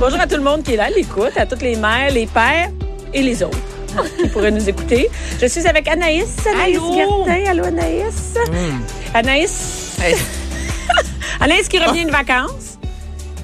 Bonjour à tout le monde qui est là, à l'écoute, à toutes les mères, les pères et les autres qui pourraient nous écouter. Je suis avec Anaïs. Anaïs Allô? Gertin. Allô, Anaïs. Anaïs. Anaïs qui revient de vacances.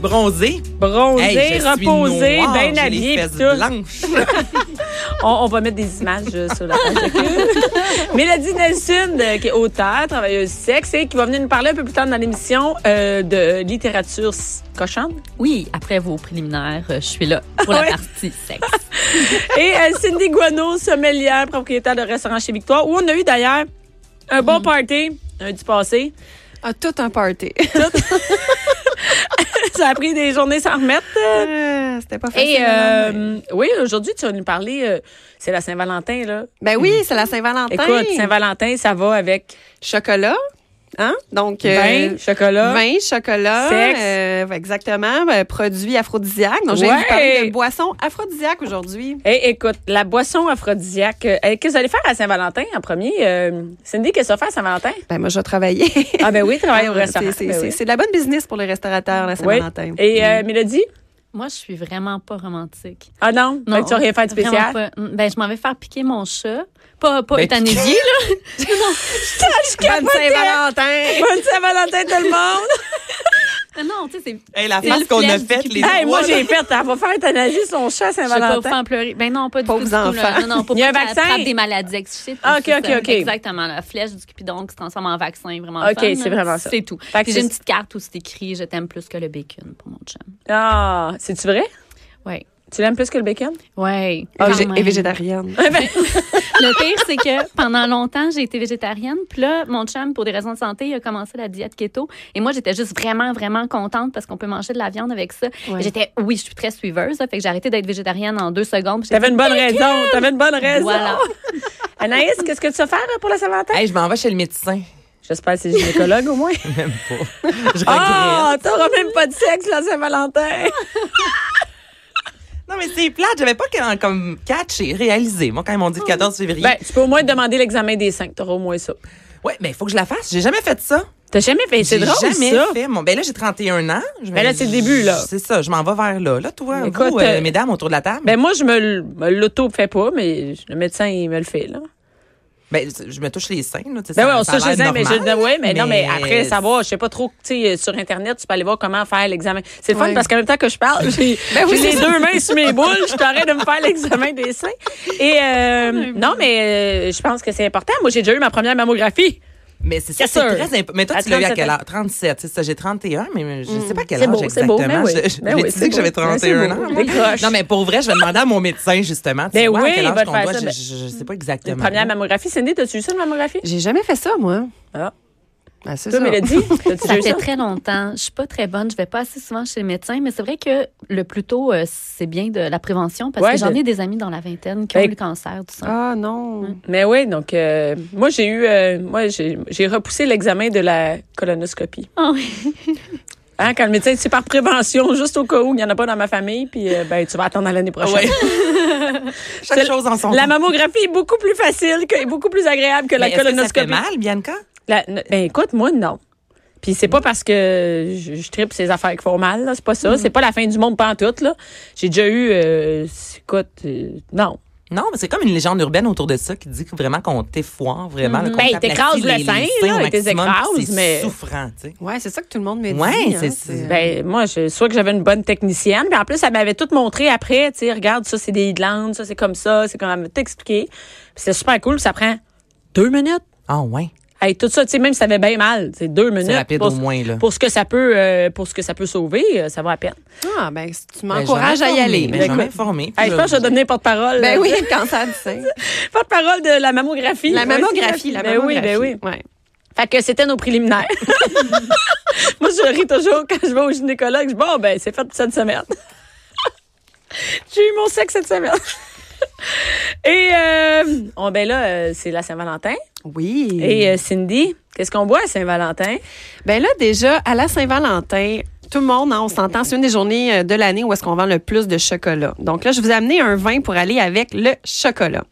Bronzé. Bronzée, Hey, noire, bien blanches. On, on va mettre des images euh, sur la page de. Mélodie Nelson, euh, qui est auteure, travailleuse sexe, et qui va venir nous parler un peu plus tard dans l'émission euh, de littérature cochonne. Oui, après vos préliminaires, euh, je suis là pour la partie sexe. Et euh, Cindy Guano, sommelière, propriétaire de restaurant chez Victoire, où on a eu d'ailleurs un bon party lundi passé. Ah, tout un party. Ça a pris des journées sans remettre. Euh, C'était pas facile. Et hein, mais- euh, oui, aujourd'hui, tu vas nous parler, euh, c'est la Saint-Valentin, là. Ben oui, c'est la Saint-Valentin. Écoute, Saint-Valentin, ça va avec Chocolat. Hein? Donc, vin, euh, chocolat. Vin, chocolat, Sexe. euh, exactement, ben, produits aphrodisiaques. Donc, j'ai Ouais. parler de boissons aphrodisiaques aujourd'hui. Hey, écoute, la boisson aphrodisiaque. euh, hey, qu'est-ce que vous allez faire à Saint-Valentin en premier? Euh, Cindy, qu'est-ce que tu vas faire à Saint-Valentin? Ben, moi, je vais travailler. Ah, ben oui, travailler au Ah, restaurant. c'est- C'est Ben c'est- oui. c'est de la bonne business pour les restaurateurs, la Oui. Saint-Valentin. Et euh, Mélodie? Moi, je suis vraiment pas romantique. Ah non? Fait que tu vas rien faire de spécial? pas. Ben, je m'en vais faire piquer mon chat. Pas, pas Ben, euthanasier, là. Bonne Saint-Valentin! Bonne Saint-Valentin, tout le monde! Mais non, tu sais, c'est. Hey, la C'est face le qu'on a faite, les hey, moi, j'ai fait. Elle va faire euthanasie son chat vais pas vous Saint-Valentin. faire pleurer. Ben non, pas du Pauvres tout. enfants. Non, non, pas Il y a un vaccin? des maladies excites. Ah, ok, ok, ok. Exactement. La flèche du Cupidon qui se transforme en vaccin, vraiment Ok, c'est vraiment ça. C'est tout. J'ai une petite carte où c'est écrit « Je t'aime plus que le bacon » pour mon chum. Ah, c'est-tu vrai? Ouais. Tu l'aimes plus que le bacon? Ouais. Ah, et végétarienne. Le pire, c'est que pendant longtemps, j'ai été végétarienne. Puis là, mon chum, pour des raisons de santé, il a commencé la diète keto. Et moi, j'étais juste vraiment, vraiment contente parce qu'on peut manger de la viande avec ça. Ouais. J'étais, oui, je suis très suiveuse. là, fait que j'ai arrêté d'être végétarienne en deux secondes. T'avais une bonne raison. T'avais une bonne raison. Voilà. Anaïs, qu'est-ce que tu vas faire pour la Saint-Valentin? Hey, je m'en vais chez le médecin. J'espère que c'est gynécologue au moins. Même pas. Je regrette. Ah, t'auras même pas de sexe la Saint-Valentin. Non, mais c'est plate. J'avais pas comme catché, réalisé. Moi, quand ils m'ont dit le 14 février. Ben, tu peux au moins demander l'examen des cinq. T'auras au moins ça. ouais, mais il faut que je la fasse. J'ai jamais fait ça. T'as jamais fait? C'est drôle, jamais ça. fait. Mon, ben là, j'ai 31 ans. Je Ben là, c'est le début, là. C'est ça. Je m'en vais vers là. Là, toi, Écoute, vous, euh, euh, mesdames, autour de la table. Ben moi, je me, l- me l'auto-fais pas, mais le médecin, il me le fait, là. Ben, je me touche les seins, là. Ben ça- oui, on ça se touche les seins, mais, je, ouais, mais, non, mais après savoir, je sais pas trop, tu sais, sur Internet, tu peux aller voir comment faire l'examen. C'est le fun Ouais. parce qu'en même temps que je parle, j'ai Ben oui, j'ai les deux mains sur mes boules, je t'arrête de me faire l'examen des seins. Et, euh, non, mais euh, je pense que c'est important. Moi, j'ai déjà eu ma première mammographie. Mais c'est ça, Yes, c'est très important. Mais toi, À tu l'as eu à 37 quel ans. âge? 37. C'est ça, j'ai 31, mais je sais pas quel C'est âge beau, c'est beau, exactement. ben oui. Je, Ben l'ai oui, dit c'est que j'avais beau. Ben, 31 c'est ans. Non, mais pour vrai, je vais demander à mon médecin, justement. Tu Ben oui, à quel âge qu'on doit? ça, Je, ben- sais pas exactement. première mammographie. Cindy, t'as-tu eu ça, une mammographie? J'ai jamais fait ça, moi. Ah. Ben, c'est Toi, ça. Mélodie, Ça fait ça? très longtemps. Je suis pas très bonne. Je vais pas assez souvent chez le médecin, mais c'est vrai que le plus tôt, euh, c'est bien de la prévention parce Ouais, que j'en ai des amis dans la vingtaine qui ont Ben- eu le cancer, tout ça. Ah, non. Mais oui, donc, euh, moi, j'ai eu, euh, moi, j'ai j'ai repoussé l'examen de la colonoscopie. Ah oui. Hein, quand le médecin dit c'est par prévention, juste au cas où il n'y en a pas dans ma famille, puis euh, ben, tu vas attendre à l'année prochaine. Ouais. Chaque chose en son La mammographie est beaucoup plus facile que, et beaucoup plus agréable que la est-ce que ça fait colonoscopie. mal, Bianca? La- ben écoute, moi non. Puis c'est pas parce que je, je tripe ces affaires qui font mal, là, c'est pas ça. Mm-hmm. C'est pas la fin du monde pas en tout, là. J'ai déjà eu, euh, écoute, euh, non. Non, mais c'est comme une légende urbaine autour de ça qui dit que vraiment qu'on t'effoire, vraiment. Ben, t'aplatit t'écrases le sein, là, puis c'est mais- souffrant, tu sais. Ouais, c'est ça que tout le monde me dit. Ouais, hein, c'est- Ben moi, je, soit que j'avais une bonne technicienne, puis en plus, elle m'avait tout montré après, tu sais, regarde, ça c'est des glandes, ça c'est comme ça, c'est comme elle m'a tout expliqué. Puis c'est super cool, ça prend deux minutes. Ah, ouais. Hey, tout ça, tu sais, même si ça avait bien mal, c'est deux minutes. rapide pour, au moins, là. Pour ce que ça peut, euh, pour ce que ça peut sauver, euh, ça va à peine. Ah, ben, si tu Ben, m'encourages à y aller. ben, Ben, je vais écoute, m'informer. puis Hey, je pense que je vais devenir porte-parole. ben euh, oui, cancer du sein. Porte-parole de la mammographie. La mammographie, la ben mammographie. oui, ben oui. Ouais. Fait que c'était nos préliminaires. Moi, je ris toujours quand je vais au gynécologue. Je dis, bon, ben, c'est fait pour cette semaine. J'ai eu mon sexe cette semaine. Et, euh, oh, ben là, euh, c'est la Saint-Valentin. Oui. Et euh, Cindy, qu'est-ce qu'on boit à Saint-Valentin? Ben là, déjà, à la Saint-Valentin, tout le monde, hein, on s'entend, c'est une des journées euh, de l'année où est-ce qu'on vend le plus de chocolat. Donc là, je vous ai amené un vin pour aller avec le chocolat.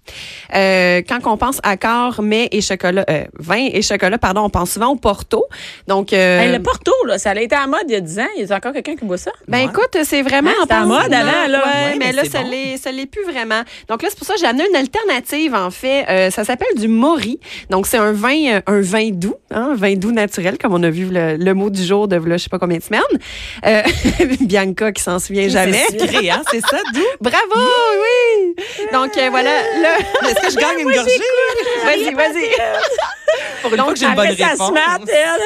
Euh, quand on pense accord, mets et chocolat, euh, vin et chocolat, pardon, on pense souvent au Porto. Donc, euh, Hey, le Porto, là, ça a été à mode il y a 10 ans. Il y a encore quelqu'un qui boit ça? Ben Ouais. écoute, c'est vraiment Hein, en mode avant, là. Ouais, Ouais, mais mais là, ça bon. l'est, ça l'est plus vraiment. Donc là, c'est pour ça que j'ai amené une alternative, en fait. Euh, ça s'appelle du Mori. Donc, c'est un vin, euh, un vin doux, hein, un vin doux naturel, comme on a vu le, le mot du jour de, là, je sais pas combien de semaines. Euh, Bianca qui s'en souvient jamais. C'est hein? C'est ça, d'où? Bravo, oui! Donc, euh, voilà, là, Est-ce que je gagne une gorgée? vas-y, vas-y. Pour une fois que j'ai une bonne réponse. smart, elle.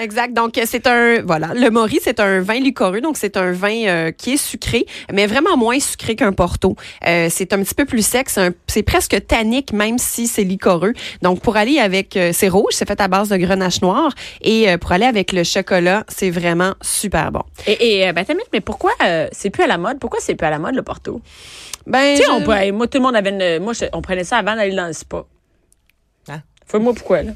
Exact. Donc, c'est un, voilà, le Mori, c'est un vin liquoreux. Donc, c'est un vin euh, qui est sucré, mais vraiment moins sucré qu'un Porto. Euh, c'est un petit peu plus sec. C'est presque tannique, même si c'est liquoreux. Donc, pour aller avec, euh, c'est rouge, c'est fait à base de grenache noire. Et euh, pour aller avec le chocolat, c'est vraiment super bon. Et, et euh, ben, mais pourquoi euh, c'est plus à la mode? Pourquoi c'est plus à la mode, le Porto? Ben, Tu sais, je- on peut- moi, tout le monde avait une, moi, je- on prenait ça avant d'aller dans le spa. Hein? Faut-moi pourquoi, là?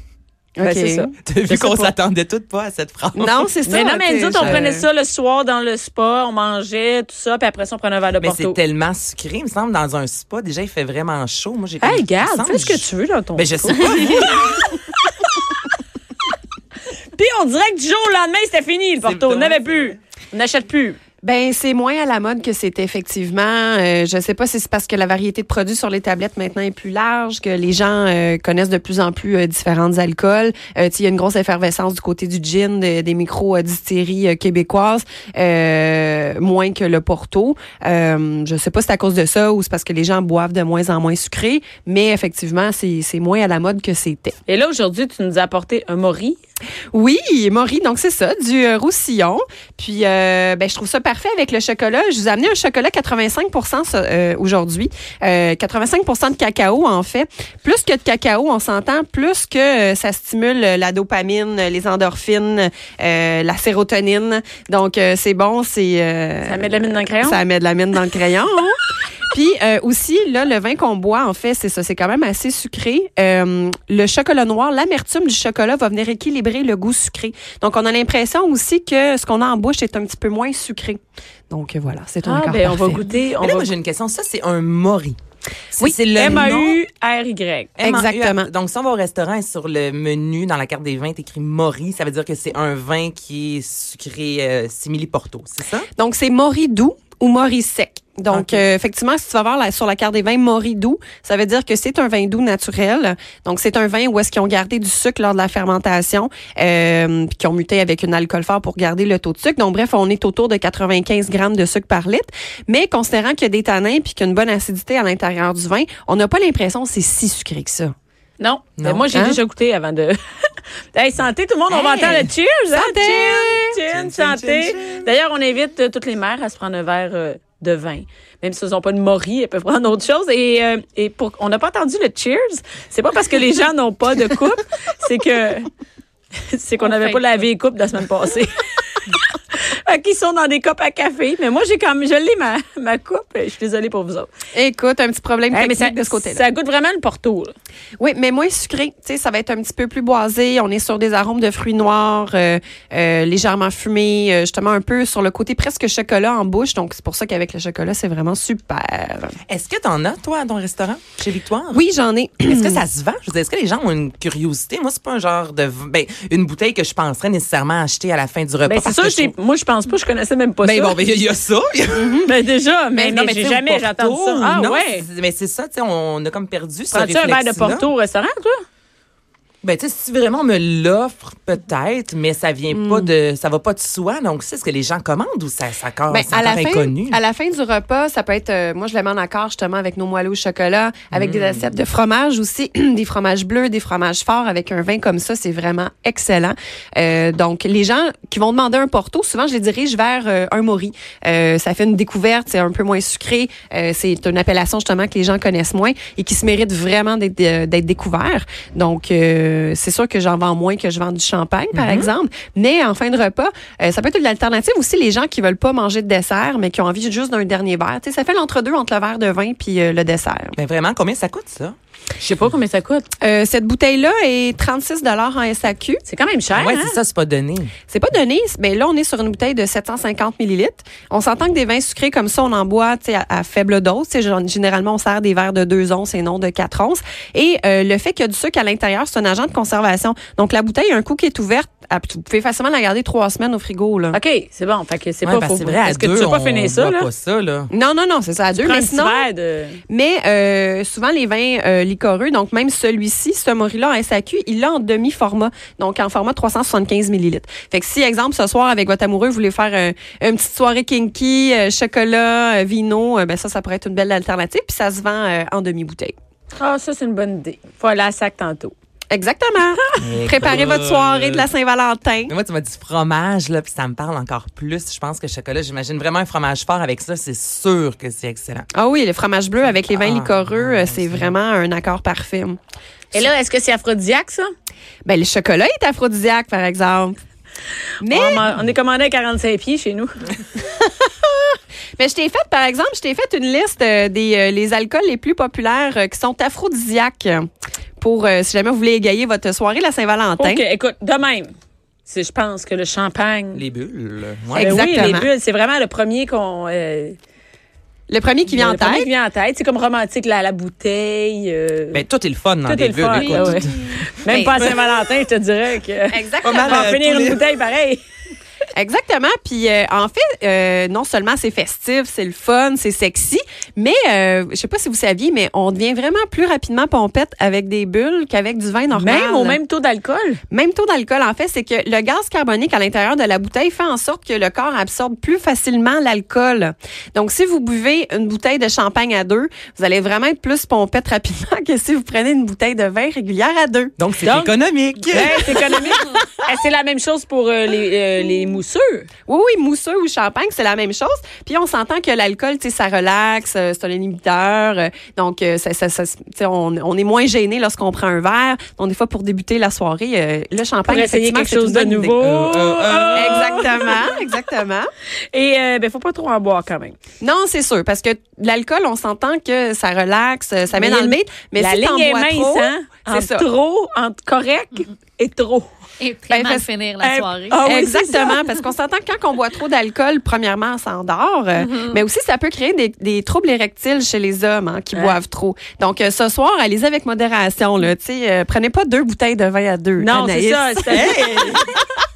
Ben, c'est ça. T'as vu qu'on s'attendait toutes pas à cette phrase. Non, c'est ça. Mais non, mais nous autres, on prenait ça le soir dans le spa, on mangeait, tout ça, puis après ça, on prenait un verre de Mais c'est Porto. tellement sucré, il me semble, dans un spa. Déjà, il fait vraiment chaud. Moi, j'ai Hey, semble fais ce que tu veux dans ton Ben, je sais pas. Puis on dirait que du jour au lendemain, c'était fini, le Porto. On C'est n'avait plus. On n'achète plus. Ben c'est moins à la mode que c'était effectivement. Euh, je sais pas si c'est parce que la variété de produits sur les tablettes maintenant est plus large, que les gens euh, connaissent de plus en plus euh, différents alcools. Euh, il y a une grosse effervescence du côté du gin, de- des micro euh, distilleries euh, québécoises, moins que le Porto. Je sais pas si c'est à cause de ça ou c'est parce que les gens boivent de moins en moins sucré, mais effectivement c'est moins à la mode que c'était. Et là, aujourd'hui, tu nous as apporté un Mori. Oui, Maury, donc c'est ça, du euh, roussillon. Puis, euh, ben, je trouve ça parfait avec le chocolat. Je vous ai amené un chocolat 85 ça, euh, aujourd'hui. Euh, 85% de cacao, en fait. Plus que de cacao, on s'entend, plus que euh, ça stimule euh, la dopamine, euh, les endorphines, euh, la sérotonine. Donc, euh, c'est bon, c'est... euh, Ça met de la mine dans le crayon? ça met de la mine dans le crayon. hein. Puis euh, aussi, là, le vin qu'on boit, en fait, c'est ça, c'est quand même assez sucré. Euh, le chocolat noir, l'amertume du chocolat va venir équilibrer le goût sucré. Donc, on a l'impression aussi que ce qu'on a en bouche est un petit peu moins sucré. Donc, voilà, c'est un Ah, accord ben, on va goûter. On Mais là, va moi, j'ai une question. Ça, c'est un mori. Oui, c'est le. M-A-U-R-Y. M-A-U. Exactement. Donc, si on va au restaurant et sur le menu, dans la carte des vins, est écrit Mori, ça veut dire que c'est un vin qui est sucré euh, simili Porto, c'est ça? Donc, c'est Mori doux ou Mori sec. Donc, euh, effectivement, si tu vas voir là, sur la carte des vins Mori doux, ça veut dire que c'est un vin doux naturel. Donc, c'est un vin où est-ce qu'ils ont gardé du sucre lors de la fermentation, euh, puis qui ont muté avec un alcool fort pour garder le taux de sucre. Donc, bref, on est autour de 95 grammes de sucre par litre. Mais considérant qu'il y a des tanins puis qu'il y a une bonne acidité à l'intérieur du vin, on n'a pas l'impression que c'est si sucré que ça. Non. Non. Ben, moi, j'ai Hein? déjà goûté avant de. hey, santé, tout le monde, on va entendre le cheers. hein? Santé! Cheers, Chin, chin, chin, santé. D'ailleurs, on invite euh, toutes les mères à se prendre un verre euh, de vin. Même si elles n'ont pas de mori, elles peuvent prendre autre chose. Et, euh, et pour, on n'a pas entendu le cheers. C'est pas parce que les gens n'ont pas de coupe, c'est que c'est qu'on On n'avait pas lavé les coupes la semaine passée. Qui sont dans des copes à café. Mais moi, j'ai quand même, je l'ai ma, ma coupe. Je suis désolée pour vous autres. Écoute, un petit problème Hey, mais technique ça, de ce côté-là. ça goûte vraiment le porto. là. Oui, mais moins sucré. Tu sais, ça va être un petit peu plus boisé. On est sur des arômes de fruits noirs, euh, euh, légèrement fumés, euh, justement un peu sur le côté presque chocolat en bouche. Donc, c'est pour ça qu'avec le chocolat, c'est vraiment super. Est-ce que t'en as, toi, à ton restaurant, chez Victoire? Oui, j'en ai. Est-ce que ça se vend? Je veux dire, est-ce que les gens ont une curiosité? Moi, c'est pas un genre de, ben, une bouteille que je penserais nécessairement acheter à la fin du repas. Ben, c'est que je trouve- moi, je pense pas, je connaissais même pas Ben, ça. bon, ben, il y a ça. Ben, déjà, mais, non, mais, j'ai jamais Porto, entendu ça. Ah, non, ouais. Mais c'est ça, tu sais, on a comme perdu ce Prends-tu un verre de. Porto au restaurant, toi? Ben, tu sais, si vraiment on me l'offre, peut-être, mais ça vient pas de, ça va pas de soi. Donc, c'est ce que les gens commandent ou ça, ça encore, Ben, à la fin, inconnu? à la fin du repas, ça peut être, euh, moi je le mets en accord justement avec nos moelleux au chocolat, avec des assiettes de fromage aussi, des fromages bleus, des fromages forts, avec un vin comme ça, c'est vraiment excellent. Euh, donc les gens qui vont demander un Porto, souvent je les dirige vers euh, un Mori. Euh, ça fait une découverte, c'est un peu moins sucré, euh, c'est une appellation justement que les gens connaissent moins et qui se mérite vraiment d'être d'être découvert. Donc euh, c'est sûr que j'en vends moins que je vends du champagne par exemple, mais en fin de repas, euh, ça peut être une alternative aussi les gens qui veulent pas manger de dessert mais qui ont envie juste d'un dernier verre. Tu sais, ça fait l'entre-deux entre le verre de vin puis euh, le dessert. Ben, vraiment, combien ça coûte, ça? Je sais pas combien ça coûte. Euh, cette bouteille-là est 36 en SAQ. C'est quand même cher. Ouais, hein? c'est ça, c'est pas donné. C'est pas donné, mais là, on est sur une bouteille de 750 millilitres. On s'entend que des vins sucrés comme ça, on en boit tu sais, à, à faible dose. Tu sais, genre, Généralement, on sert des verres de 2 onces et non de 4 onces. Et euh, le fait qu'il y a du sucre à l'intérieur, c'est un agent de conservation. Donc, la bouteille, un coup qui est ouverte, ah, vous pouvez facilement la garder trois semaines au frigo. Là. OK, c'est bon. Fait que c'est Ouais, pas que c'est vrai, à Est-ce que deux, tu veux pas finir ça, là? pas ça, là. Non, non, non, c'est ça, à deux. Mais sinon, de... Mais euh, souvent, les vins euh, liquoreux, donc même celui-ci, ce Morilla en SAQ, il l'a en demi-format, donc en format 375 millilitres. Fait que si, exemple, ce soir, avec votre amoureux, vous voulez faire un- une petite soirée kinky, euh, chocolat, euh, vino, euh, ben ça, ça pourrait être une belle alternative. Puis ça se vend euh, en demi-bouteille. Ah, ça, c'est une bonne idée. Faut aller à sac tantôt. Exactement. Préparez votre soirée de la Saint-Valentin. Mais moi, tu m'as dit fromage, là, puis ça me parle encore plus. Je pense que chocolat, j'imagine vraiment un fromage fort avec ça. C'est sûr que c'est excellent. Ah oui, le fromage bleu avec les vins Ah, liquoreux, euh, c'est vraiment un accord parfait. Et là, est-ce que c'est aphrodisiaque, ça? Ben, le chocolat est aphrodisiaque, par exemple. Mais On, est commandé à 45 pieds chez nous. Mais je t'ai fait, par exemple, je t'ai fait une liste euh, des euh, les alcools les plus populaires euh, qui sont aphrodisiaques pour euh, si jamais vous voulez égayer votre soirée la Saint-Valentin. OK, écoute, de même. C'est- Je pense que le champagne. Les bulles. Ben Ouais. Exact. oui, Exactement. les bulles, c'est vraiment le premier qu'on. euh, Le premier qui vient en le premier tête. qui vient en tête. C'est comme romantique, la, la bouteille. euh, Ben, tout est le fun dans tout des est le bulles. fun. ouais. Même Ben, pas à Saint-Valentin, je te dirais que. Exactement. On va euh, finir une les- bouteille pareil. Exactement. Puis euh, en fait, euh, non seulement c'est festif, c'est le fun, c'est sexy, mais euh, je sais pas si vous saviez, mais on devient vraiment plus rapidement pompette avec des bulles qu'avec du vin normal. Même au même taux d'alcool? Même taux d'alcool, en fait, c'est que le gaz carbonique à l'intérieur de la bouteille fait en sorte que le corps absorbe plus facilement l'alcool. Donc, si vous buvez une bouteille de champagne à deux, vous allez vraiment être plus pompette rapidement que si vous prenez une bouteille de vin régulière à deux. Donc, c'est économique. Ouais, c'est économique. Eh, c'est la même chose pour euh, les, euh, les mousseux. Oui, oui, mousseux ou champagne, c'est la même chose. Puis on s'entend que l'alcool, tu sais, ça relaxe, euh, c'est un inhibiteur. euh, donc, euh, ça, ça, ça- tu sais, on, on est moins gêné lorsqu'on prend un verre. Donc, des fois, pour débuter la soirée, le Pour champagne, essayer quelque c'est une chose de nouveau. Euh, euh, euh. Ah! Exactement, exactement. Et euh, ben, faut pas trop en boire quand même. Non, c'est sûr, parce que l'alcool, on s'entend que ça relaxe, ça met dans le mythe. Mais la si t'en ligne est mince, trop, hein? c'est Entre ça. trop, entre correct? Et trop. Et très Ben, mal finir la Eh, soirée. ah oui, Exactement, parce qu'on s'entend que quand on boit trop d'alcool, premièrement, on s'endort, euh, Mm-hmm. mais aussi ça peut créer des, des troubles érectiles chez les hommes hein, qui Ouais. boivent trop. Donc euh, ce soir, allez-y avec modération. Là, Tu sais, euh, prenez pas deux bouteilles de vin à deux. Non, c'est ça. c'est-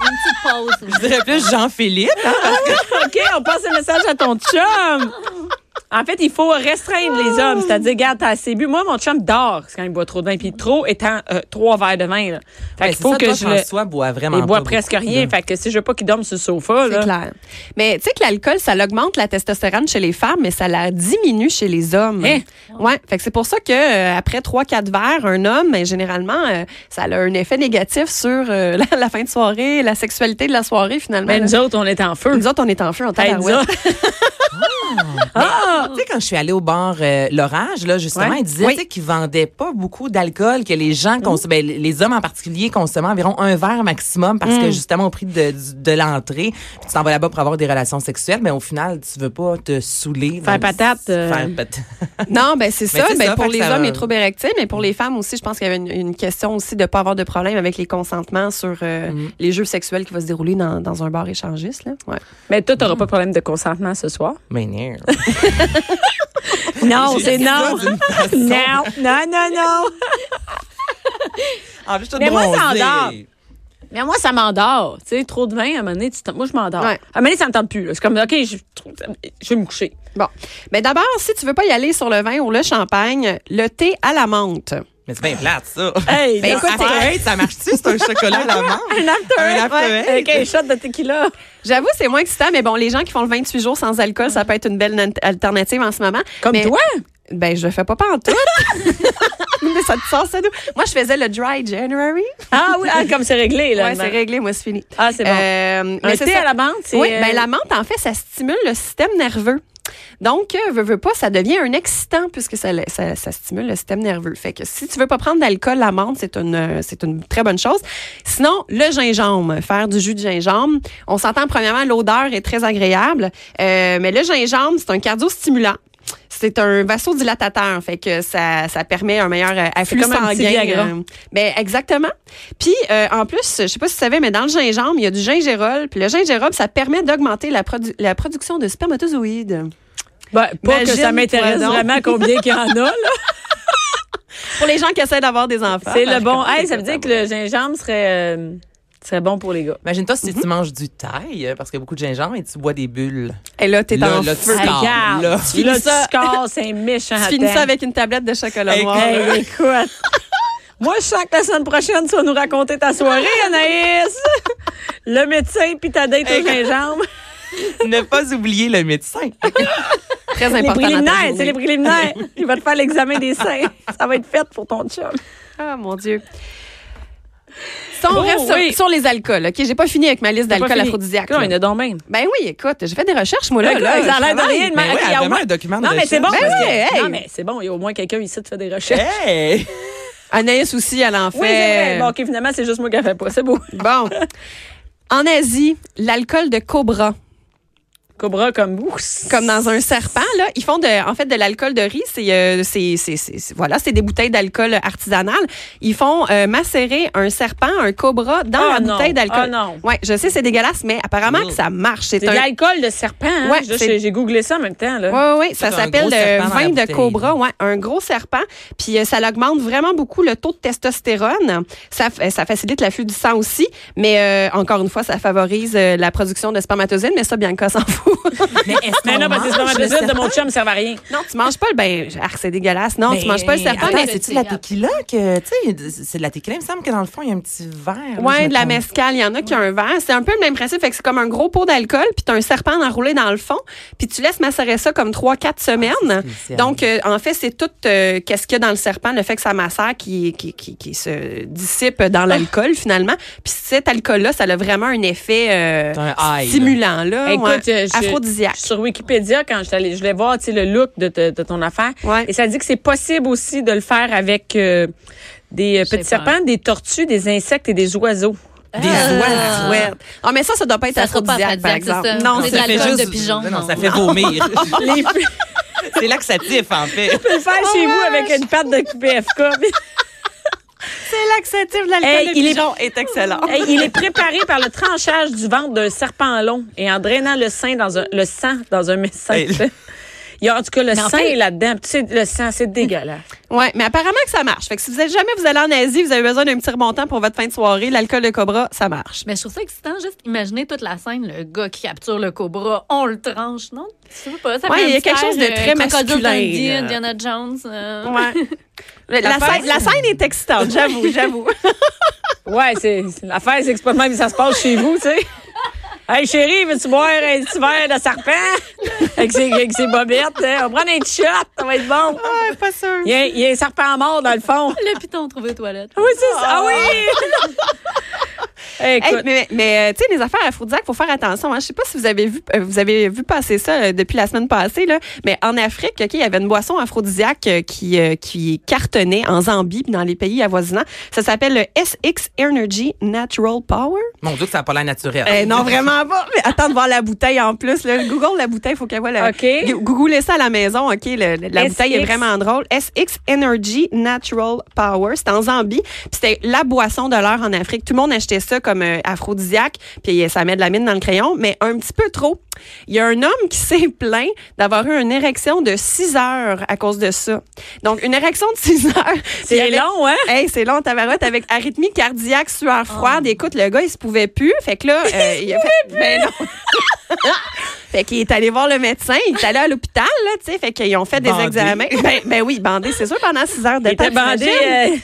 Une petite pause. Je dirais plus Jean-Philippe. hein. OK, on passe le message à ton chum. En fait, il faut restreindre les hommes. C'est-à-dire, regarde, t'as assez bu. Moi, mon chum dort quand il boit trop de vin. Puis trop étant euh, trois verres de vin. Là. Fait Ben, qu'il faut ça, que toi, je le... François boit vraiment Il boit presque rien. Fait que si je veux pas qu'il dorme sur le sofa, C'est clair. Mais tu sais que l'alcool, ça augmente la testostérone chez les femmes, mais ça la diminue chez les hommes. Hein? Ouais. Fait que c'est pour ça que euh, après trois, quatre verres, un homme, ben, généralement, euh, ça a un effet négatif sur la, la fin de soirée, la sexualité de la soirée finalement. Mais là. nous autres, on est en feu. Nous autres, on est en feu, en Hey. Ah! Tu sais, quand je suis allée au bar euh, L'Orage, là, justement, Ouais. ils disaient Oui. tu qu'ils vendaient pas beaucoup d'alcool, que les gens, consommaient, ben, les hommes en particulier, consommaient environ un verre maximum parce que, justement, au prix de, de l'entrée, puis tu t'en vas là-bas pour avoir des relations sexuelles, mais au final, tu veux pas te saouler. Faire patate, euh, Faire patate. Non, ben c'est Mais ça. Ben, ça, pour les ça- hommes, les troubles érectiles, mais pour les femmes aussi, je pense qu'il y avait une, une question aussi de ne pas avoir de problème avec les consentements sur euh, les jeux sexuels qui vont se dérouler dans, dans un bar échangiste. Là. Ouais. Mais toi, t'auras pas de problème de consentement ce soir? Mais non. Non, c'est non. Non, non, non, non. En plus, je Mais moi, ça endort. Mais moi, ça m'endort. Tu sais, trop de vin, à un moment donné, tu t'en- moi, je m'endors. Ouais. À un moment donné, ça me tente plus. C'est comme, OK, je, je vais me coucher. Bon. Mais d'abord, si tu veux pas y aller sur le vin ou le champagne, le thé à la menthe. Mais c'est bien plate, ça. Hey, Ben, After ça marche-tu? C'est un chocolat à la menthe? un after. Un after ouais. Avec un shot de tequila. J'avoue, c'est moins excitant, mais bon, les gens qui font le 28 jours sans alcool, ça peut être une belle nat- alternative en ce moment. Comme Mais- toi? Ben, je le fais pas pas en tout. mais ça te sort ça d'où? Moi, je faisais le dry January. Ah oui, ah, comme c'est réglé, là. Ouais, c'est réglé, moi, c'est fini. Ah, c'est bon. Euh, un mais c'est thé ça. à la menthe, c'est. Oui, euh, ben la menthe, en fait, ça stimule le système nerveux. Donc, euh, veux, veux pas, ça devient un excitant puisque ça, stimule le système nerveux. Fait que si tu veux pas prendre d'alcool, la menthe, c'est une, euh, c'est une très bonne chose. Sinon, le gingembre, faire du jus de gingembre. On s'entend, premièrement, l'odeur est très agréable. Euh, mais le gingembre, c'est un cardio-stimulant. C'est un vasodilatateur, fait que ça, ça permet un meilleur euh, afflux sanguin. Euh, ben exactement. Puis euh, en plus, je sais pas si tu savais, mais dans le gingembre, il y a du gingérol. Puis le gingérol, ça permet d'augmenter la, produ- la production de spermatozoïdes. Ben, pas que ça m'intéresse vraiment combien qu'il y en a, là. Pour les gens qui essaient d'avoir des enfants. C'est le bon. contre, Hey, ça veut dire que le gingembre serait, euh, serait bon pour les gars. Imagine-toi si Mhm. tu manges du taille, parce qu'il y a beaucoup de gingembre, et tu bois des bulles. Et là, t'es en là, tu feu. Hey, regarde, là. tu finis ça. Tu un méchant Tu finis ça avec une tablette de chocolat noir. Hey, écoute. Moi, je sens que la semaine prochaine, tu vas nous raconter ta soirée, Anaïs. Le médecin puis ta date au Hey, gingembre. ne pas oublier le médecin. Très important. préliminaires, c'est les préliminaires. Il va te faire l'examen des seins. Ça va être fait pour ton chum. Ah, mon Dieu. Si on Bon, reste sur- oui. sur, les alcools, OK? J'ai pas fini avec ma liste d'alcool aphrodisiaque. Non, il y en a donc même? Ben oui, écoute, j'ai fait des recherches, moi, là. Là, ça a l'air de rien. Mais ouais, il y a moins- un document de Non, mais c'est bon. recherche. parce que- Ben hey. Non, mais c'est bon. Il y a au moins quelqu'un ici qui fait des recherches. Hey! Anaïs aussi, elle en fait. Oui, vrai. Bon, OK, finalement, c'est juste moi qui ne fait pas. C'est beau. Bon. En Asie, l'alcool de cobra, Cobra comme vous. comme dans un serpent, là, ils font de, en fait de l'alcool de riz. C'est, euh, c'est, c'est, c'est- c'est- voilà, c'est des bouteilles d'alcool artisanal. Ils font euh, macérer un serpent, un cobra dans Ah la non. bouteille d'alcool. Ah non. Ouais, je sais, c'est dégueulasse, mais apparemment que ça marche. C'est C'est de un, l'alcool de serpent. Hein? Ouais, J'ai googlé ça en même temps. Là. Oui, oui, ça un s'appelle gros le vin de cobra, ouais, un gros serpent. Puis euh, ça augmente vraiment beaucoup le taux de testostérone. Ça, f- ça facilite l'afflux du sang aussi, mais euh, encore une fois, ça favorise euh, la production de spermatozoïdes, mais ça, Bianca s'en fout. Mais est-ce Mais qu'on non, parce que c'est pas le de mon chum, ça ne sert à rien. non, tu manges pas le ben, arc, c'est dégueulasse. Non, tu manges pas le serpent, mais c'est-tu de la tequila que, tu sais, c'est de la tequila, il me semble que dans le fond, il y a un petit verre. Ouais, de la mescale, il y en a qui ont un verre. C'est un peu le même principe, fait que c'est comme un gros pot d'alcool, puis tu as un serpent enroulé dans le fond, puis tu laisses macérer ça comme 3-4 semaines. spécial. Donc, euh, en fait, c'est tout euh, qu'est-ce qu'il y a dans le serpent, le fait que ça macère qui, qui, qui, qui se dissipe dans l'alcool, finalement. Puis cet alcool-là, ça a vraiment un effet euh, un high, stimulant, là, Écoute, ouais, je- aphrodisiaque. Sur Wikipédia, quand je, allée- je voulais voir tu sais, le look de, de ton affaire, Ouais. et ça dit que c'est possible aussi de le faire avec euh, des euh, petits pas. serpents, des tortues, des insectes et des oiseaux. Des Ah. oiseaux. Ouais. Ah, mais ça, ça doit pas être Ça aphrodisiaque, par exemple. ça. Non, C'est c'est de l'alcool de pigeon, Non, non. ça fait vomir. Les c'est laxatif, en fait. peux le faire chez vous avec une patte de PFK. C'est laxatif de l'alcool Hey, de il est- pigeon est excellent. Hey, il est préparé par le tranchage du ventre d'un serpent long et en drainant le sein dans un, le sang dans un messin. Hey. Il y a en tout cas le Mais sang est là-dedans. Tu sais, le sang, c'est dégueulasse. Ouais, mais apparemment que ça marche. Fait que si vous êtes jamais vous allez en Asie, vous avez besoin d'un petit remontant pour votre fin de soirée, l'alcool de cobra, ça marche. Mais je trouve ça excitant, juste imaginer toute la scène, le gars qui capture le cobra, on le tranche, non? Tu veux pas? Ça Ouais, il y a quelque chose de très euh, masculin. Indiana Jones. euh. Ouais. La, La scène, la scène est excitante, j'avoue, j'avoue. Ouais, c'est l'affaire, c'est que c'est pas de même ça se passe chez vous, tu sais. Hey chérie, veux-tu boire un petit verre de serpent? avec, ses, avec ses bobettes, hein? on va prendre un petit shot, ça va être bon. Ouais, pas sûr. Il y, a, il y a un serpent mort dans le fond. Le piton trouvé aux toilettes. Oui, c'est ça. Ah oui! Hey, Hey, écoute, mais mais euh, tu sais les affaires aphrodisiaques, faut faire attention. Hein. Je sais pas si vous avez vu euh, vous avez vu passer ça euh, depuis la semaine passée là, mais en Afrique, ok, il y avait une boisson aphrodisiaque euh, qui euh, qui cartonnait en Zambie puis dans les pays avoisinants. Ça s'appelle le SX Energy Natural Power. Mon Dieu, que ça n'a pas l'air naturel. Non, vraiment Mais attends de voir la bouteille en plus. Là. Google la bouteille, faut qu'elle voit la. OK. Googlez ça à la maison, OK? Le- le- la SX. bouteille est vraiment drôle. SX Energy Natural Power. C'est en Zambie. Puis c'était la boisson de l'heure en Afrique. Tout le monde achetait ça comme euh, aphrodisiaque. Puis ça met de la mine dans le crayon, mais un petit peu trop. Il y a un homme qui s'est plaint d'avoir eu une érection de 6 heures à cause de ça. Donc, une érection de 6 heures. c'est Il long, hein? Hey, c'est long, tabarouette, avec arythmie cardiaque, sueur froide. Écoute, le gars, il se pouvait plus. Fait que là, euh, il a fait. Ben non. fait qu'il est allé voir le médecin. Il est allé à l'hôpital, là, tu sais. Fait qu'ils ont fait des examens. Ben, ben oui, bandé, c'est sûr, pendant 6 heures de Il temps. était bandé.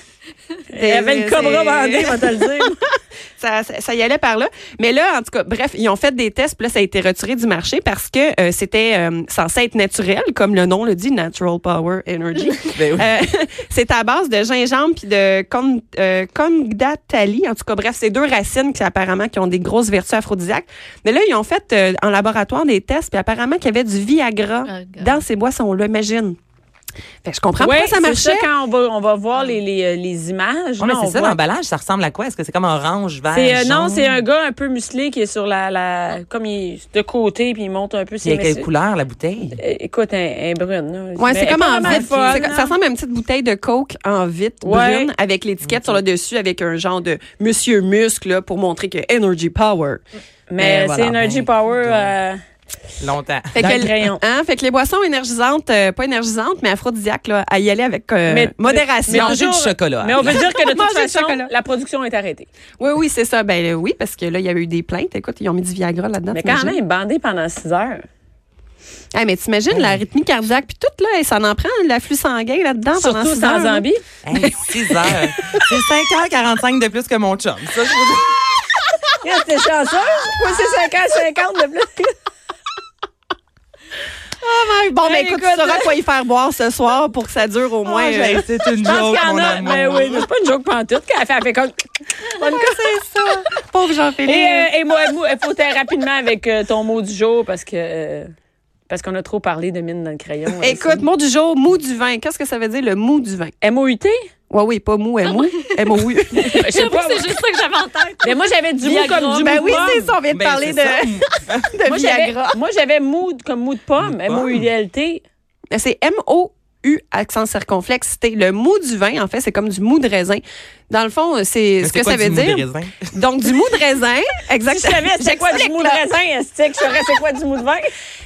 Il avait le c'est- cobra bandé, on va te le dire. ça, ça, ça y allait par là. Mais là, en tout cas, bref, ils ont fait des tests, puis là, ça a été retiré du marché parce que euh, c'était euh, censé être naturel, comme le nom le dit, Natural Power Energy. Ben oui. Euh, c'est à base de gingembre puis de con, condatali. En tout cas, bref, c'est deux racines qui apparemment qui ont des grosses vertus aphrodisiaques. Mais là, ils ont fait en laboratoire des tests, puis apparemment qu'il y avait du Viagra Oh, God. dans ces boissons-là. Imagine. Fait que je comprends Ouais, pourquoi ça c'est marchait. quand on va, on va voir les, les, euh, les images. Ouais, c'est ça, voit- l'emballage, ça ressemble à quoi? Est-ce que c'est comme orange, vert, euh, non, c'est un gars un peu musclé qui est sur la, la comme il est de côté puis il monte un peu Il y a ses quelle couleur, la bouteille? euh, Écoute, un, un brune. Ouais, c'est comme en fun, là. Ça ressemble à une petite bouteille de Coke en vitre Ouais. brune avec l'étiquette sur le dessus avec un genre de Monsieur Muscle là, pour montrer que Energy Power. Mais Mais c'est voilà, Energy ben, Power. euh, Longtemps. Fait que, le hein, fait que les boissons énergisantes, euh, pas énergisantes, mais aphrodisiaques, là, à y aller avec euh, Mais- modération. mais Manger du chocolat. Mais on veut dire que de toute façon, la production est arrêtée. Oui, oui, c'est ça. Ben euh, oui, parce que là, il y avait eu des plaintes. Écoute, ils ont mis du Viagra là-dedans. Mais quand même, bandé pendant 6 heures. Hey, mais t'imagines la rythmie cardiaque, puis tout, là, ça en prend l'afflux sanguin là-dedans pendant Surtout six sans heures, là. Zambie. Hey, 6 heures. c'est 5h45 de plus que mon chum. Ça, je vous dis. Regarde, t'es chanceuse. Moi, c'est 5h50 de plus. Ah, Bon, ben écoute, écoute, tu sauras quoi y faire boire ce soir pour que ça dure au moins. Ah, j'ai- euh, c'est une Je pense joke, qu'il y en mon a. amour. Mais oui, mais c'est pas une joke pantoute qu'elle fait. Elle fait comme. Bonne c'est ça. Pauvre Jean-Philippe. Et, euh, et moi, il faut rapidement avec euh, ton mot du jour parce que. Parce qu'on a trop parlé de mine dans le crayon. euh, Écoute, mot du jour, mou du vin. Qu'est-ce que ça veut dire, le mou du vin? MOUT? Ouais, oui, pas mou, mou, M-O-U. Je sais pas. C'est juste ça que j'avais en tête. Mais moi, j'avais du mou comme du Ben mou oui, de pomme. c'est ça, on vient de Ben, parler de, Moi, j'avais, Viagra. moi, j'avais mou comme mou de pomme. Mou. M-O-U-L-T. C'est M-O-U, accent circonflexe. C'était le mou du vin, en fait, c'est comme du mou de raisin. Dans le fond, c'est ce que quoi ça du veut mou de dire. raisin? Donc, du mou de raisin. Si Exactement. je savais c'est quoi du mou de raisin, est-ce que je saurais c'est quoi du mou de vin?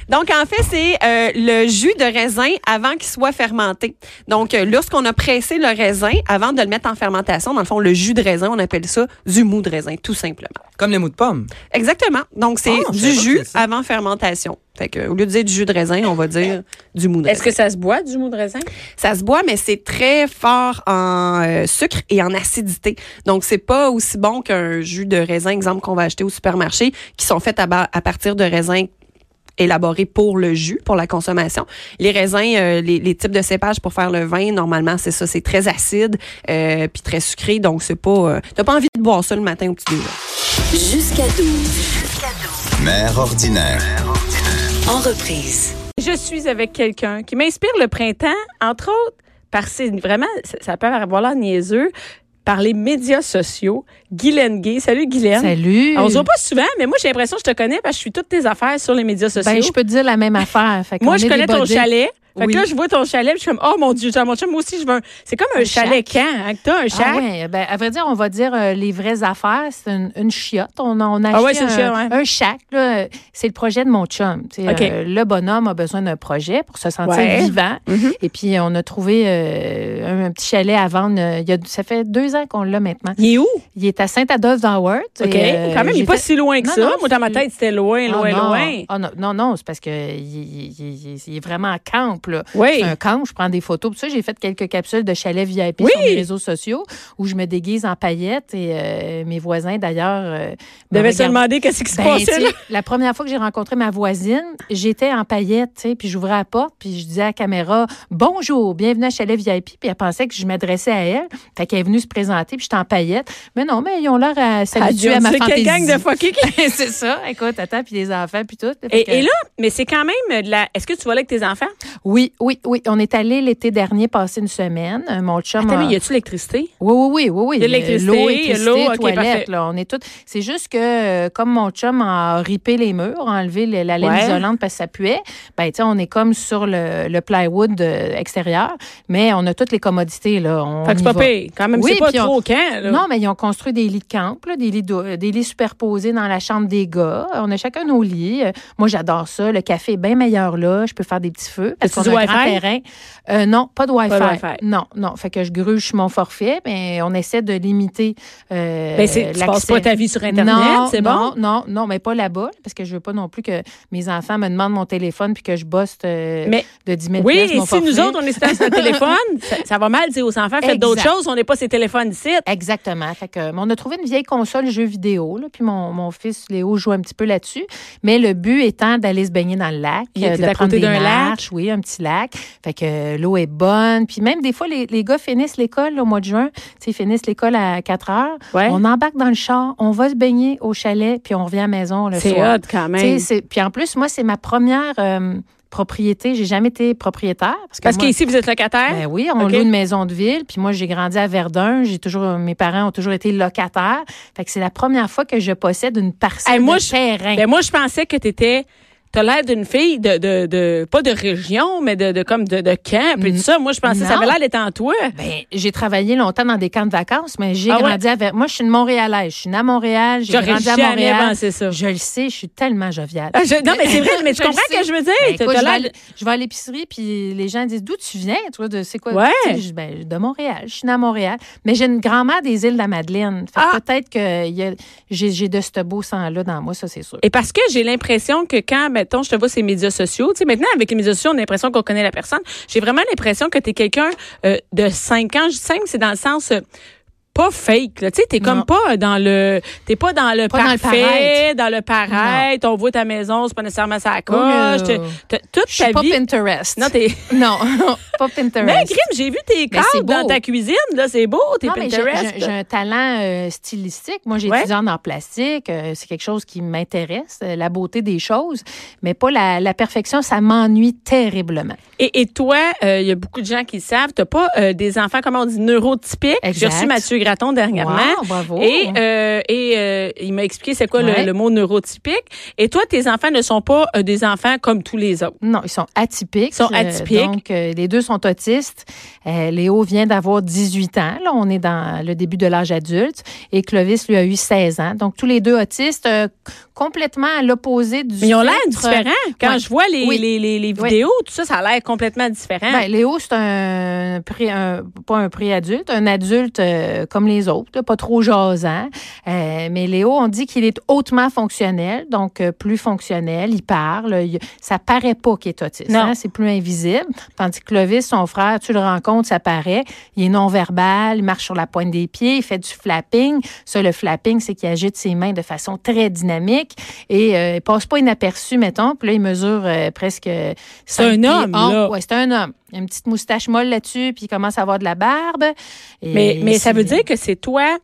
Donc, en fait, c'est euh, le jus de raisin avant qu'il soit fermenté. Donc, euh, lorsqu'on a pressé le raisin, avant de le mettre en fermentation, dans le fond, le jus de raisin, on appelle ça du mou de raisin, tout simplement. Comme le mou de pomme. Exactement. Donc, c'est Ah, du jus avant fermentation. Fait que, au lieu de dire du jus de raisin, on va dire du mou de Est-ce raisin. que ça se boit, du mou de raisin? Ça se boit, mais c'est très fort en euh, sucre et en Donc, c'est pas aussi bon qu'un jus de raisin, exemple, qu'on va acheter au supermarché, qui sont faits à, ba- à partir de raisins élaborés pour le jus, pour la consommation. Les raisins, euh, les, les types de cépages pour faire le vin, normalement, c'est ça, c'est très acide euh, puis très sucré. Donc, c'est pas... euh, T'as pas envie de boire ça le matin au petit déjeuner. Jusqu'à 12. Mère ordinaire. En reprise. Je suis avec quelqu'un qui m'inspire le printemps, entre autres, parce que c'est vraiment, ça, ça peut avoir l'air niaiseux, par les médias sociaux. Guylaine Gay. Salut, Guylaine. Salut. On se voit pas souvent, mais moi, j'ai l'impression que je te connais parce que je suis toutes tes affaires sur les médias sociaux. Ben, je peux te dire la même affaire. Fait moi, je connais ton chalet. Fait Oui. que là, je vois ton chalet, puis je suis comme, oh mon Dieu, mon chum, moi aussi, je veux un. C'est comme un, Un chalet camp, hein, que t'as, un chalet. Ah ouais, ben, à vrai dire, on va dire euh, les vraies affaires. C'est une, une chiotte. On, a- on a Ah ouais, acheté chiotte, un, ouais. un shack. C'est le projet de mon chum. OK. euh, le bonhomme a besoin d'un projet pour se sentir Ouais. vivant. Mhm. Et puis, on a trouvé euh, un, petit chalet à vendre. il y a, ça fait deux ans qu'on l'a maintenant. Il est où? Il est à Saint-Adolphe-d'Howard. OK. Et, euh, Quand même, il j'ai est pas si loin que Non, ça. non, moi, dans ma tête, c'était loin, Ah loin, non. loin. Ah non, non, non, c'est parce que il, il- il- il- il est vraiment en camp. Là. Oui. C'est un camp, je prends des photos. Ça, j'ai fait quelques capsules de chalet VIP Oui. sur les réseaux sociaux où je me déguise en paillettes et euh, mes voisins, d'ailleurs, euh, devais se demander qu'est-ce qui se Ben, passait, là. la première fois que j'ai rencontré ma voisine, j'étais en paillettes, puis j'ouvrais la porte, puis je disais à la caméra Bonjour, bienvenue à Chalet VIP. Puis elle pensait que je m'adressais à elle. Fait qu'elle est venue se présenter, puis j'étais en paillettes. Mais non, mais ils ont l'air à s'habituer à ma C'est fantaisie. quelle gang de fuckés qui? C'est ça. Écoute, attends, puis les enfants, puis tout. Fait Et, que- et là, mais c'est quand même de la. Est-ce que tu vas là avec tes enfants? Oui, oui, oui. On est allé l'été dernier passer une semaine. Euh, Mon chum. Attends, a- mais y a-tu l'électricité? Oui, oui, oui, oui, oui. A l'électricité, L'eau, a l'eau, toilette, là, on est tout. C'est juste que euh, comme mon chum a ripé les murs, a enlevé le- la laine Ouais. isolante parce que ça puait, ben tu sais, on est comme sur le, le plywood euh, extérieur, mais on a toutes les commodités là. On Fait que pas pire. Quand même, Oui, c'est pas on- trop camp, là. Non, mais ils ont construit des lits de camp, là, des, lits de- des lits superposés dans la chambre des gars. On a chacun nos lits. Moi, j'adore ça. Le café est bien meilleur là. Je peux faire des petits feux parce As-tu qu'on a du un grand Wi-Fi? terrain. Euh, non, pas de Wi-Fi. Pas de Wi-Fi. Non, non. Fait que je gruge mon forfait, mais on essaie de limiter euh, Ben, c'est- tu passes pas ta vie sur Internet, non, c'est bon? Non, non, non, mais pas là-bas, parce que je veux pas non plus que mes enfants me demandent mon téléphone puis que je bosse euh, Mais- de 10 000 Oui, et si nous autres, on est sur notre téléphone, ça, ça va mal dire aux enfants, faites d'autres choses, on n'est pas ces téléphones ici. Exactement. Fait que, mais on a trouvé une vieille console jeux vidéo, là, puis mon, mon fils Léo joue un petit peu là-dessus. Mais le but étant d'aller se baigner dans le lac, Il était euh, de à prendre côté des d'un lac. oui, un petit lac. Fait que euh, l'eau est bonne. Puis même des fois, les, les gars finissent l'école au mois de juin. Ils finissent l'école à 4 heures. Ouais. On embarque dans le char, on va se baigner au chalet, puis on revient à la maison le C'est soir. hot quand même. c'est- Puis en plus, moi, c'est ma première euh, propriété. J'ai jamais été propriétaire. Parce que Parce qu'ici, vous êtes locataire? ben oui, on OK. loue une maison de ville. Puis moi, j'ai grandi à Verdun. J'ai toujours, mes parents ont toujours été locataires. Fait que c'est la première fois que je possède une parcelle Hey, moi, de je- terrain. Ben moi, je pensais que tu étais. T'as l'air d'une fille de, de, de. Pas de région, mais de, de comme de, de camp et tout ça. Moi, je pensais que ça avait l'air d'être en toi. Ben, j'ai travaillé longtemps dans des camps de vacances, mais j'ai Ah ouais? grandi à Ver- Moi, je suis une Montréalaise. Je suis née à Montréal. J'ai J'aurais grandi à jamais Montréal. pensé ça. Je le sais, je suis tellement joviale. Ah, je- non, mais c'est vrai, mais tu Je comprends ce sais. que je veux dire? Ben, T'as- écoute, t'as je, vais l'air aller- je vais à l'épicerie, puis les gens disent D'où tu viens? Toi, de, C'est quoi? Ouais. Tu sais, je ben, De Montréal. Je suis née à Montréal. Mais j'ai une grand-mère des îles de la Madeleine. Fait que Ah! Peut-être que il y a- j'ai j'ai de ce beau sang-là dans moi, ça, c'est sûr. Et parce que j'ai l'impression que quand, je te vois les médias sociaux, tu sais, maintenant, avec les médias sociaux, on a l'impression qu'on connaît la personne. J'ai vraiment l'impression que tu es quelqu'un euh, de 5 ans. Je dis 5, c'est dans le sens euh, pas fake. Tu sais, t'es comme pas dans le. T'es pas dans le Pas dans le parfait, dans le paraître. On voit ta maison, c'est pas nécessairement sa coche. Oh, no. t'as- toute ta pas vie. Pinterest. Non, t'es. non, pas Pinterest. Mais Grim, j'ai vu tes cadres dans ta cuisine. Là, c'est beau, tes Pinterest. j'ai un talent euh, stylistique. Moi, j'ai Ouais. étudié en plastique. Euh, c'est quelque chose qui m'intéresse, euh, la beauté des choses. Mais pas la, la perfection, ça m'ennuie terriblement. Et, et toi, il y a beaucoup de gens qui le savent, t'as pas des enfants, comment on dit, neurotypiques. J'ai reçu Mathieu Graton dernièrement. Wow, bravo. Et, euh, et euh, il m'a expliqué c'est quoi le- Ouais. le, mot neurotypique. Et toi, tes enfants ne sont pas euh, des enfants comme tous les autres. Non, ils sont atypiques. Ils sont atypiques. donc, les deux sont autistes. Léo vient d'avoir 18 ans. Là, on est dans le début de l'âge adulte. Et Clovis, lui, a eu 16 ans. Donc, tous les deux autistes, complètement à l'opposé du Mais ils ont l'air différents. Quand Ouais. je vois les, Oui. les, les, les Oui. vidéos, tout ça, ça a l'air complètement différent. Ben, Léo, c'est un, pré, un- pas un pré-adulte, un adulte euh, comme les autres, pas trop jasant. Euh, mais Léo, on dit qu'il est hautement fonctionnel, donc euh, plus fonctionnel, il parle. il- ça paraît pas qu'il est autiste, Non. hein, c'est plus invisible. Tandis que Clovis, son frère, tu le rencontres, ça paraît. Il est non-verbal, il marche sur la pointe des pieds, il fait du flapping. Ça, le flapping, c'est qu'il agite ses mains de façon très dynamique et euh, il passe pas inaperçu, mettons. Puis là, il mesure euh, presque... C'est un cinq pieds homme. Ouais, c'est un homme. Il a une petite moustache molle là-dessus, puis il commence à avoir de la barbe. Et mais mais ça veut dire que c'est toi,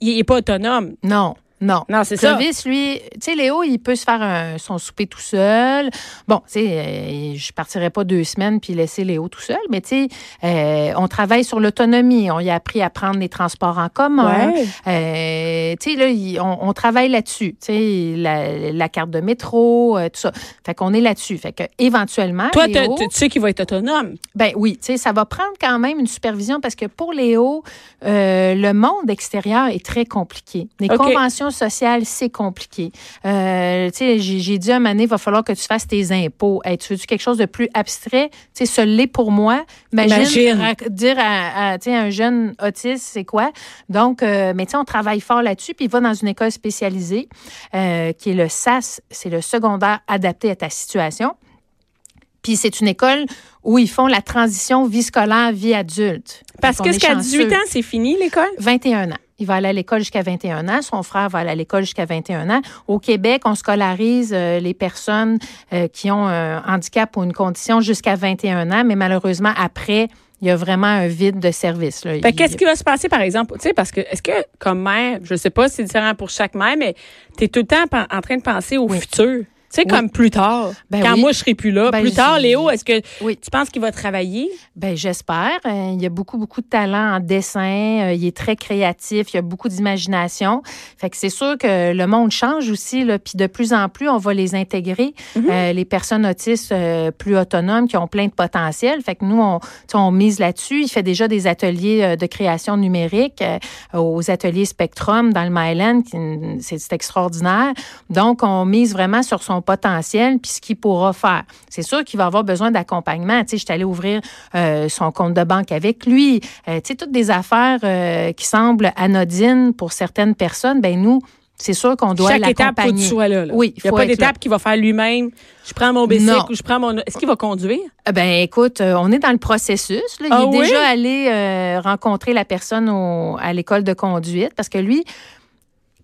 il est pas autonome. Non. Non. Non, c'est ça. Clovis, lui, tu sais, Léo, il peut se faire un- son souper tout seul. Bon, tu sais, euh, je partirais pas deux semaines puis laisser Léo tout seul, mais tu sais, euh, on travaille sur l'autonomie. On y a appris à prendre les transports en commun. Ouais. Euh, tu sais, là, il- on, on travaille là-dessus. Tu sais, la, la carte de métro, tout ça. Fait qu'on est là-dessus. Fait que éventuellement, Toi, Léo- tu sais qu'il va être autonome. ben oui, tu sais, ça va prendre quand même une supervision parce que pour Léo, le monde extérieur est très compliqué. Les conventions sociales, c'est compliqué. Euh, tu sais, j'ai dit un moment donné, il va falloir que tu fasses tes impôts. Hey, tu veux-tu quelque chose de plus abstrait? Tu sais, ce l'est pour moi. Imagine, dire à, à, un jeune autiste, c'est quoi? Donc, euh, mais tu sais, on travaille fort là-dessus, puis il va dans une école spécialisée euh, qui est le SAS, c'est le secondaire adapté à ta situation. Puis c'est une école où ils font la transition vie scolaire, vie adulte. Parce que est jusqu'à 18 chanceux. ans, c'est fini l'école? 21 ans. Il va aller à l'école jusqu'à 21 ans. Son frère va aller à l'école jusqu'à 21 ans. Au Québec, on scolarise euh, les personnes euh, qui ont un handicap ou une condition jusqu'à 21 ans, mais malheureusement, après, il y a vraiment un vide de service. Là. Il- qu'est-ce qui va se passer, par exemple? Tu sais, parce que, est-ce que, comme mère, je sais pas si c'est différent pour chaque mère, mais tu es tout le temps en train de penser au Oui. futur. Tu sais, Oui. comme plus tard. Ben quand oui. moi, je serai plus là. Ben, plus tard, Léo, est-ce que Oui. tu penses qu'il va travailler? Ben j'espère. Euh, il y a beaucoup beaucoup de talent en dessin. Euh, il est très créatif. Il y a beaucoup d'imagination. Fait que c'est sûr que le monde change aussi. Là, puis de plus en plus, on va les intégrer. Euh, les personnes autistes euh, plus autonomes qui ont plein de potentiel. Fait que nous, on, on mise là-dessus. Il fait déjà des ateliers de création numérique euh, aux ateliers Spectrum dans le Myland. c'est extraordinaire. Donc, on mise vraiment sur son potentiel puis ce qu'il pourra faire. C'est sûr qu'il va avoir besoin d'accompagnement. Tu sais, je suis allée ouvrir euh, son compte de banque avec lui. Euh, tu sais, toutes des affaires euh, qui semblent anodines pour certaines personnes, ben nous, c'est sûr qu'on doit Chaque étape, faut que tu l'accompagner. sois là. là. Oui, Il n'y a pas d'étape qu'il va faire lui-même. Je prends mon bicycle ou je prends mon. Est-ce qu'il va conduire? Ben écoute, euh, on est dans le processus. là. Il Ah est oui? déjà allé euh, rencontrer la personne au- à l'école de conduite parce que lui,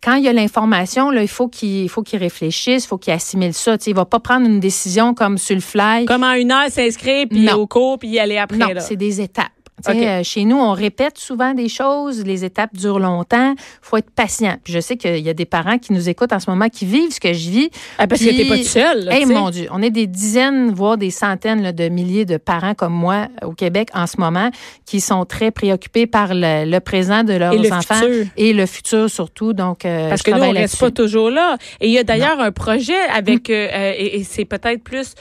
quand il y a l'information, là, il faut qu'il il faut qu'il réfléchisse, il faut qu'il assimile ça. Tu sais, il va pas prendre une décision comme sur le fly. Comme en une heure s'inscrire, puis au cours, puis y aller après. non, c'est des étapes. Tu sais, OK. euh, chez nous, on répète souvent des choses, les étapes durent longtemps, faut être patient. Puis je sais qu'il y a des parents qui nous écoutent en ce moment qui vivent ce que je vis. Ah, parce que Puis- t'es pas tout seul. Hey, sais. mon Dieu, on est des dizaines, voire des centaines là, de milliers de parents comme moi euh, au Québec en ce moment qui sont très préoccupés par le, le présent de leurs Et le enfants futur. et le futur surtout. Donc, euh, Parce je que nous, on reste pas toujours là. Et il y a d'ailleurs un projet avec, euh, euh, et, et c'est peut-être plus,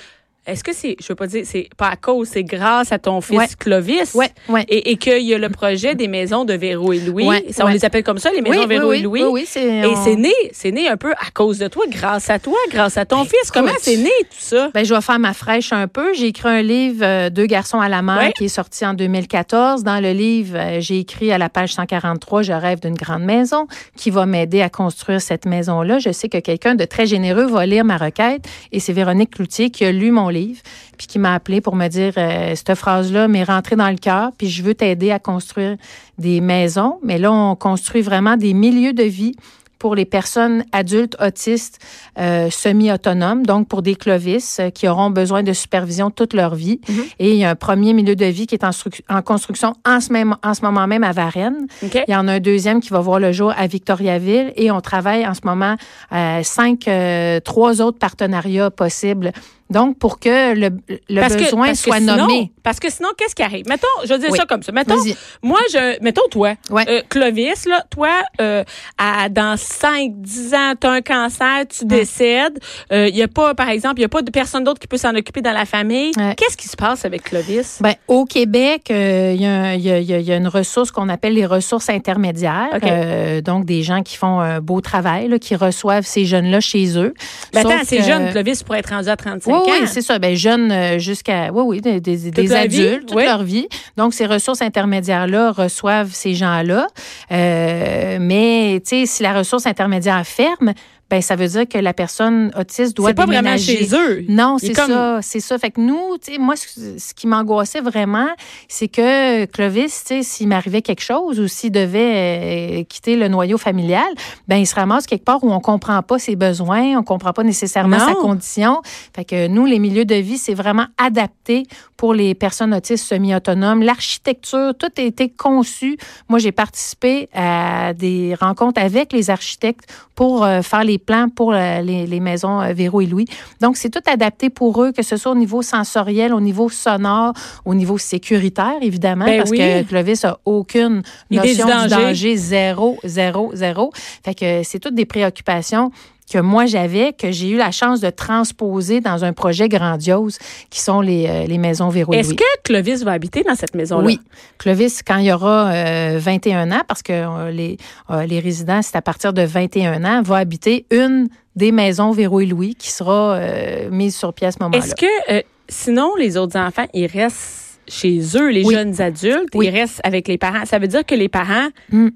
est-ce que c'est, je veux pas dire, c'est pas à cause, c'est grâce à ton fils Ouais. Clovis. Ouais, ouais. Et, et qu'il y a le projet des maisons de Véro et Louis? Ça, on les appelle comme ça, les maisons oui, Véro oui, et Louis. oui, oui, c'est, Et on- c'est né, c'est né un peu à cause de toi, grâce à toi, grâce à ton fils. Comment c'est né tout ça? Ben, je vais faire ma fraîche un peu. J'ai écrit un livre, euh, Deux garçons à la mer, qui est sorti en 2014. Dans le livre, euh, j'ai écrit à la page 143, Je rêve d'une grande maison, qui va m'aider à construire cette maison-là. Je sais que quelqu'un de très généreux va lire ma requête et c'est Véronique Cloutier qui a lu mon livre puis qui m'a appelé pour me dire, euh, cette phrase-là m'est rentrée dans le cœur puis je veux t'aider à construire des maisons. Mais là, on construit vraiment des milieux de vie pour les personnes adultes autistes euh, semi-autonomes, donc pour des clovis euh, qui auront besoin de supervision toute leur vie. Et il y a un premier milieu de vie qui est en, stru- en construction en ce, même, en ce moment même à Varennes. Il y en a un deuxième qui va voir le jour à Victoriaville et on travaille en ce moment à cinq, euh, trois autres partenariats possibles. Donc, pour que le, le Parce que- besoin que soit sinon- nommé. Parce que sinon, qu'est-ce qui arrive? Mettons, je vais dire Oui. ça comme ça. Mettons, moi, je, mettons toi, Ouais. euh, Clovis, là, toi, euh, à, dans 5, 10 ans, tu as un cancer, tu décèdes. Il y a pas, par exemple, il y a pas de personne d'autre qui peut s'en occuper dans la famille. Ouais. Qu'est-ce qui se passe avec Clovis? Ben, au Québec, euh, il y, a un- il y a- y a- y a une ressource qu'on appelle les ressources intermédiaires. OK. Euh, donc, des gens qui font un beau travail, là, qui reçoivent ces jeunes-là chez eux. Ben, attends, c'est que- jeune, Clovis pourrait être rendu à 35 Oui, ans. oui, c'est ça. Ben, jeunes euh, jusqu'à, oui, oui, des, des- des la vie, adultes, toute oui. leur vie. Donc, ces ressources intermédiaires-là reçoivent ces gens-là. Euh, mais, tu sais, si la ressource intermédiaire ferme, ben, ça veut dire que la personne autiste doit C'est pas vraiment chez eux. Non, c'est comme- ça, c'est ça. Fait que nous, tu sais, moi, ce, ce qui m'angoissait vraiment, c'est que Clovis, tu sais, s'il m'arrivait quelque chose ou s'il devait euh, quitter le noyau familial, ben il se ramasse quelque part où on comprend pas ses besoins, on comprend pas nécessairement Non. sa condition. Fait que nous, les milieux de vie, c'est vraiment adapté pour les personnes autistes semi-autonomes. L'architecture, tout a été conçu. Moi, j'ai participé à des rencontres avec les architectes pour euh, faire les plans pour euh, les, les maisons euh, Véro et Louis. Donc, c'est tout adapté pour eux, que ce soit au niveau sensoriel, au niveau sonore, au niveau sécuritaire, évidemment, Ben parce oui. que Clovis a aucune du notion du danger. danger, zéro, zéro, zéro. Fait que c'est toutes des préoccupations que moi j'avais, que j'ai eu la chance de transposer dans un projet grandiose qui sont les, euh, les maisons Véro Est-ce que Clovis va habiter dans cette maison-là? Oui. Clovis, quand il y aura euh, 21 ans, parce que euh, les, euh, les résidents, c'est à partir de 21 ans, va habiter une des maisons Véro et Louis qui sera euh, mise sur pied à ce moment-là. Est-ce que, euh, sinon, les autres enfants, ils restent chez eux, les Oui. jeunes adultes, Oui. ils restent avec les parents? Ça veut dire que les parents, Mm.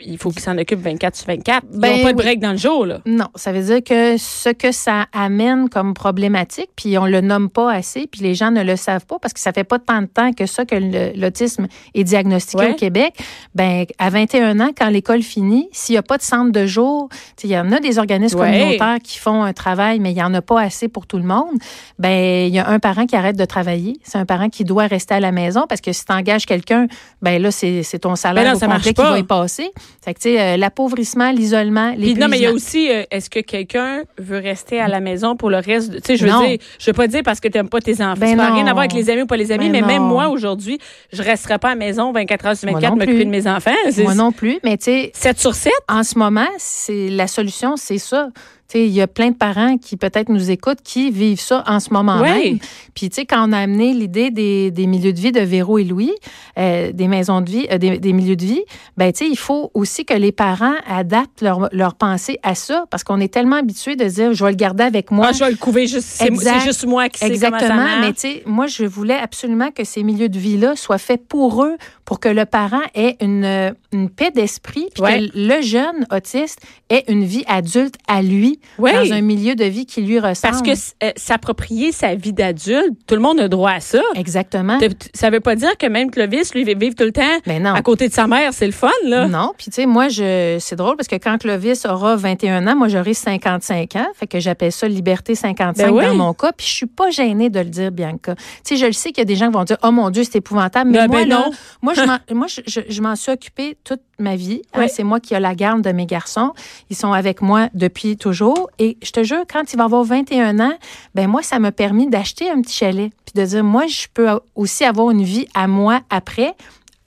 Il faut qu'ils s'en occupent 24 sur 24. Ils Ben n'ont pas de oui. break dans le jour, là. Non, ça veut dire que ce que ça amène comme problématique, puis on le nomme pas assez, puis les gens ne le savent pas parce que ça fait pas tant de temps que ça que l'autisme est diagnostiqué Ouais. au Québec. Ben à 21 ans, quand l'école finit, s'il y a pas de centre de jour, tu sais, il y en a des organismes Ouais. communautaires qui font un travail, mais il y en a pas assez pour tout le monde. Ben il y a un parent qui arrête de travailler, c'est un parent qui doit rester à la maison parce que si tu engages quelqu'un, ben là c'est ton salaire Ben non, au ça marche complet qui va y passer. Fait que tu sais euh, l'appauvrissement, l'isolement, Puis non, mais il y a aussi, euh, est-ce que quelqu'un veut rester à la maison pour le reste? de- Tu sais, je veux Non. dire, je veux pas dire parce que tu n'aimes pas tes enfants. Ben ça n'a rien non. à voir avec les amis ou pas les amis, Ben mais même moi, aujourd'hui, je resterai pas à la maison 24 heures sur Moi 24 non m'occuper de mes enfants. Moi non plus, mais tu sais, 7 sur 7? en ce moment, c'est la solution, c'est ça. Il y a plein de parents qui peut-être nous écoutent qui vivent ça en ce moment Ouais. même. Puis tu sais, quand on a amené l'idée des, des milieux de vie de Véro et Louis, euh, des maisons de vie, euh, des, des milieux de vie, ben tu sais, il faut aussi que les parents adaptent leur, leur pensée à ça, parce qu'on est tellement habitué de dire, je vais le garder avec moi. Ah, je vais le couver juste, c'est juste moi qui sais comment ça Exactement, mais tu sais, moi, je voulais absolument que ces milieux de vie-là soient faits pour eux, pour que le parent ait une, une paix d'esprit, puis Ouais. que le jeune autiste ait une vie adulte à lui, vie, Oui. dans un milieu de vie qui lui ressemble. Parce que euh, s'approprier sa vie d'adulte, tout le monde a droit à ça. Exactement. Ça veut pas dire que même Clovis, lui, vit tout le temps Ben non. à côté de sa mère. C'est le fun, là. Non, puis tu sais, moi, je, c'est drôle parce que quand Clovis aura 21 ans, moi, j'aurai 55 ans. Fait que j'appelle ça liberté 55 Ben oui. dans mon cas. Puis je suis pas gênée de le dire, Bianca. Tu sais, je le sais qu'il y a des gens qui vont dire, oh mon Dieu, c'est épouvantable. Mais Ben, moi, ben là, non. moi, m'en, moi, je m'en suis occupée toute ma vie. hein. C'est moi qui ai la garde de mes garçons. Ils sont avec moi depuis toujours. Et je te jure, quand il va avoir 21 ans, ben moi, ça m'a permis d'acheter un petit chalet. Puis de dire, moi, je peux aussi avoir une vie à moi après.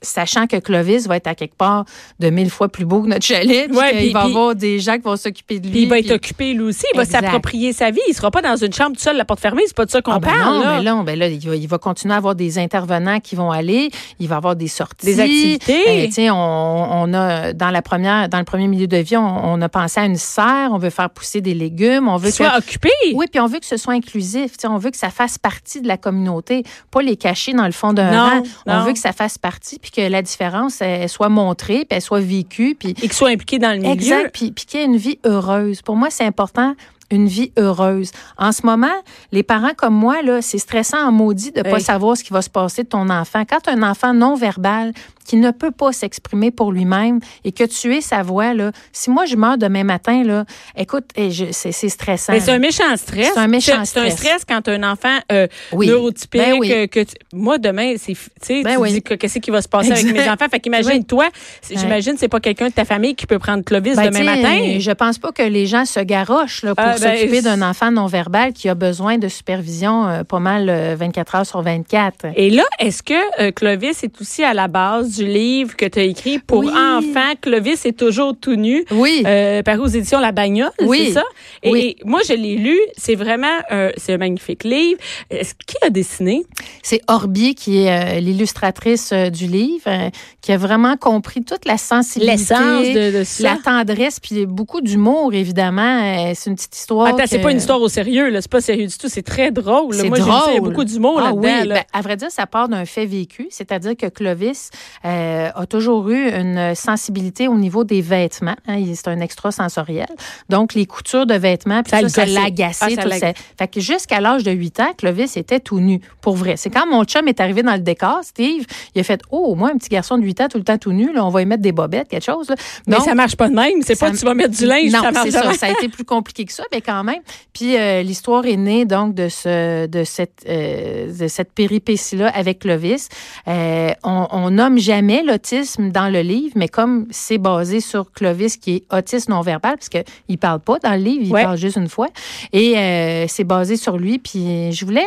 Sachant que Clovis va être à quelque part de mille fois plus beau que notre chalet, puis Ouais, puis- va puis- avoir des gens qui vont s'occuper de lui. Puis il va être occupé lui aussi. Il va s'approprier sa vie. Il sera pas dans une chambre tout seul, la porte fermée. C'est pas de ça qu'on Ah ben parle. non, là. ben ben là, il va, il va continuer à avoir des intervenants qui vont aller. Il va avoir des sorties, Des activités. Sais, on, on a dans la première, dans le premier milieu de vie, on, on a pensé à une serre. On veut faire pousser des légumes. On veut soit que occupé. oui, puis on veut que ce soit inclusif. On veut que ça fasse partie de la communauté, pas les cacher dans le fond d'un Non, rang. On veut que ça fasse partie, puis que la différence elle, soit montrée, puis elle soit vécue, puis Et qu'il soit impliqué dans le milieu. Exact, puis, puis qu'il y ait une vie heureuse. Pour moi, c'est important une vie heureuse. En ce moment, les parents comme moi, là, c'est stressant en maudit de pas Oui. savoir ce qui va se passer de ton enfant. Quand un enfant non verbal qui ne peut pas s'exprimer pour lui-même et que tu es sa voix, là, si moi je meurs demain matin, là, écoute, eh, c'est stressant. Mais c'est un méchant stress. C'est un méchant C'est un stress. stress quand un enfant euh, Oui. neurotypique. Ben oui. euh, que tu- moi, demain, c'est, tu sais, Ben tu oui. dis que- qu'est-ce qui va se passer avec mes enfants? Fait qu'imagine, toi, j'imagine, c'est pas quelqu'un de ta famille qui peut prendre Clovis Ben, demain matin. Je pense pas que les gens se garochent là, pour Ah, s'occuper d'un enfant non-verbal qui a besoin de supervision euh, pas mal euh, 24 heures sur 24. Et là, est-ce que euh, Clovis est aussi à la base du livre que tu as écrit pour Oui. enfants? Clovis est toujours tout nu. Oui. Euh, paru aux éditions La Bagnole, Oui. c'est ça? Et, Oui. et moi, je l'ai lu. C'est vraiment un, c'est un magnifique livre. Est-ce qui a dessiné? C'est Orbi qui est euh, l'illustratrice euh, du livre, euh, qui a vraiment compris toute la sensibilité, L'essence de, de ça? la tendresse, puis beaucoup d'humour, évidemment. C'est une petite histoire. Attends, c'est pas une histoire au sérieux, là. C'est pas sérieux du tout. C'est très drôle. C'est Moi, j'ai lu ça, il y a drôle. beaucoup d'humour Ah là-dedans. oui, là. ben, à vrai dire, ça part d'un fait vécu, c'est-à-dire que Clovis euh, a toujours eu une sensibilité au niveau des vêtements. hein, c'est un extrasensoriel. Donc, les coutures de vêtements, puis Ça l'agaçait. Ah, ça tout l'ag- ça. Fait que jusqu'à l'âge de 8 ans, Clovis était tout nu, pour vrai. C'est quand mon chum est arrivé dans le décor, Steve, il a fait « Oh, moi, un petit garçon de 8 ans, tout le temps tout nu, là, on va y mettre des bobettes, quelque chose. là. » Mais ça marche pas de même. C'est pas tu vas mettre du linge, non, ça marche c'est ça. Ça a été plus compliqué que ça, mais quand même. Puis euh, l'histoire est née donc de ce de cette euh, de cette péripétie-là avec Clovis. Euh, on, on nomme jamais l'autisme dans le livre, mais comme c'est basé sur Clovis qui est autiste non verbal, parce que il parle pas dans le livre, il Ouais. parle juste une fois, et euh, c'est basé sur lui. Puis je voulais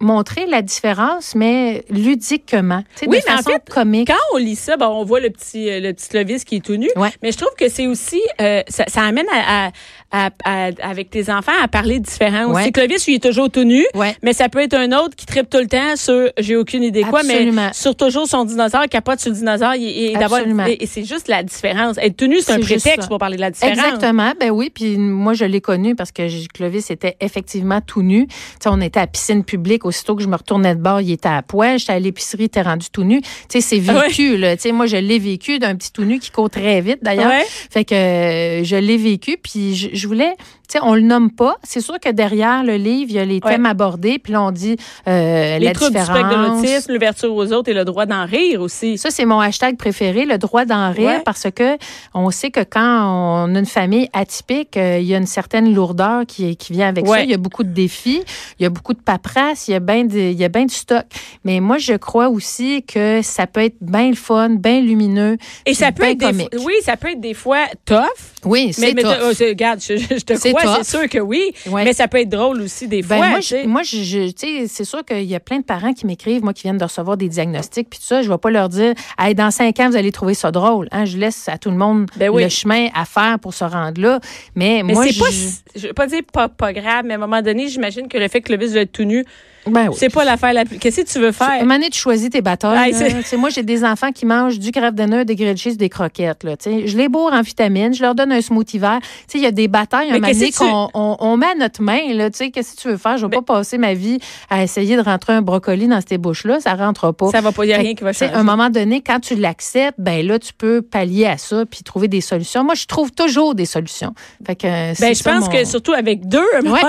montrer la différence, mais ludiquement, Oui, de mais en façon fait, comique. Quand on lit ça, bon, on voit le petit, euh, le petit Clovis qui est tout nu. Ouais. Mais je trouve que c'est aussi, euh, ça, ça amène à, à- à- à- avec tes enfants à parler différent. Ouais. aussi. Clovis, lui, est toujours tout nu. Ouais. Mais ça peut être un autre qui tripe tout le temps sur, j'ai aucune idée quoi, Absolument. mais sur toujours son dinosaure, capote sur le dinosaure. Et, et Absolument. et, et c'est juste la différence. Être tout nu, c'est un prétexte ça. pour parler de la différence. Exactement. Ben oui. Puis moi, je l'ai connu parce que Clovis était effectivement tout nu. Tu sais, on était à la piscine publique. Aussitôt que je me retournais de bord, il était à poil. J'étais à l'épicerie, était rendu tout nu. Tu sais, c'est vécu, là. Tu sais, moi, je l'ai vécu d'un petit tout nu qui court très vite, d'ailleurs. Ouais. Fait que euh, je l'ai vécu. Puis je, je voulais, sais, on le nomme pas. C'est sûr que derrière le livre, il y a les Ouais. thèmes abordés. Puis là, on dit euh, Les la troubles du différence. spectre de l'autisme, l'ouverture aux autres et le droit d'en rire aussi. Ça, c'est mon hashtag préféré, le droit d'en rire, Ouais. parce que on sait que quand on a une famille atypique, euh, il y a une certaine lourdeur qui, qui vient avec Ouais. ça. Il y a beaucoup de défis, il y a beaucoup de paperasse, il y a bien de- du stock. Mais moi, je crois aussi que ça peut être bien le fun, bien lumineux. Et ça peut être des oui, ça peut être des fois tough. Oui, Mais, c'est mais t'as- oh, regarde, je, je te crois, c'est sûr que oui. Ouais. Mais ça peut être drôle aussi des Ben, fois. moi, je, moi, je, je- tu sais, c'est sûr qu'il y a plein de parents qui m'écrivent, moi, qui viennent de recevoir des diagnostics, puis tout ça. Je vais pas leur dire, hey, dans cinq ans, vous allez trouver ça drôle. Hein? Je laisse à tout le monde Ben oui. le chemin à faire pour se rendre là. Mais, Mais moi, c'est je, pas, je veux pas dire pas, pas grave, mais à un moment donné, j'imagine que le fait que le vis doit être tout nu, ben oui. c'est pas l'affaire la plus. Qu'est-ce que tu veux À un faire? moment donné, tu choisis tes batailles. Hey, moi, j'ai des enfants qui mangent du craft dinner, des grilled cheese, des croquettes. Là, tu sais. je les bourre en vitamines, je leur donne un smoothie vert. Tu sais, il y a des batailles, un Mais moment donné, qu'est-ce que tu- qu'on on, on met à notre main, là. Tu sais, qu'est-ce que tu veux faire? Je vais pas passer ma vie à essayer de rentrer un brocoli dans ces bouches-là. Ça rentre pas. Ça va pas, il y a rien qui va changer. À un moment donné, quand tu l'acceptes, ben là, tu peux pallier à ça puis trouver des solutions. Moi, je trouve toujours des solutions. Fait que, euh, Ben, je ça, pense mon- que surtout avec deux, à Ouais.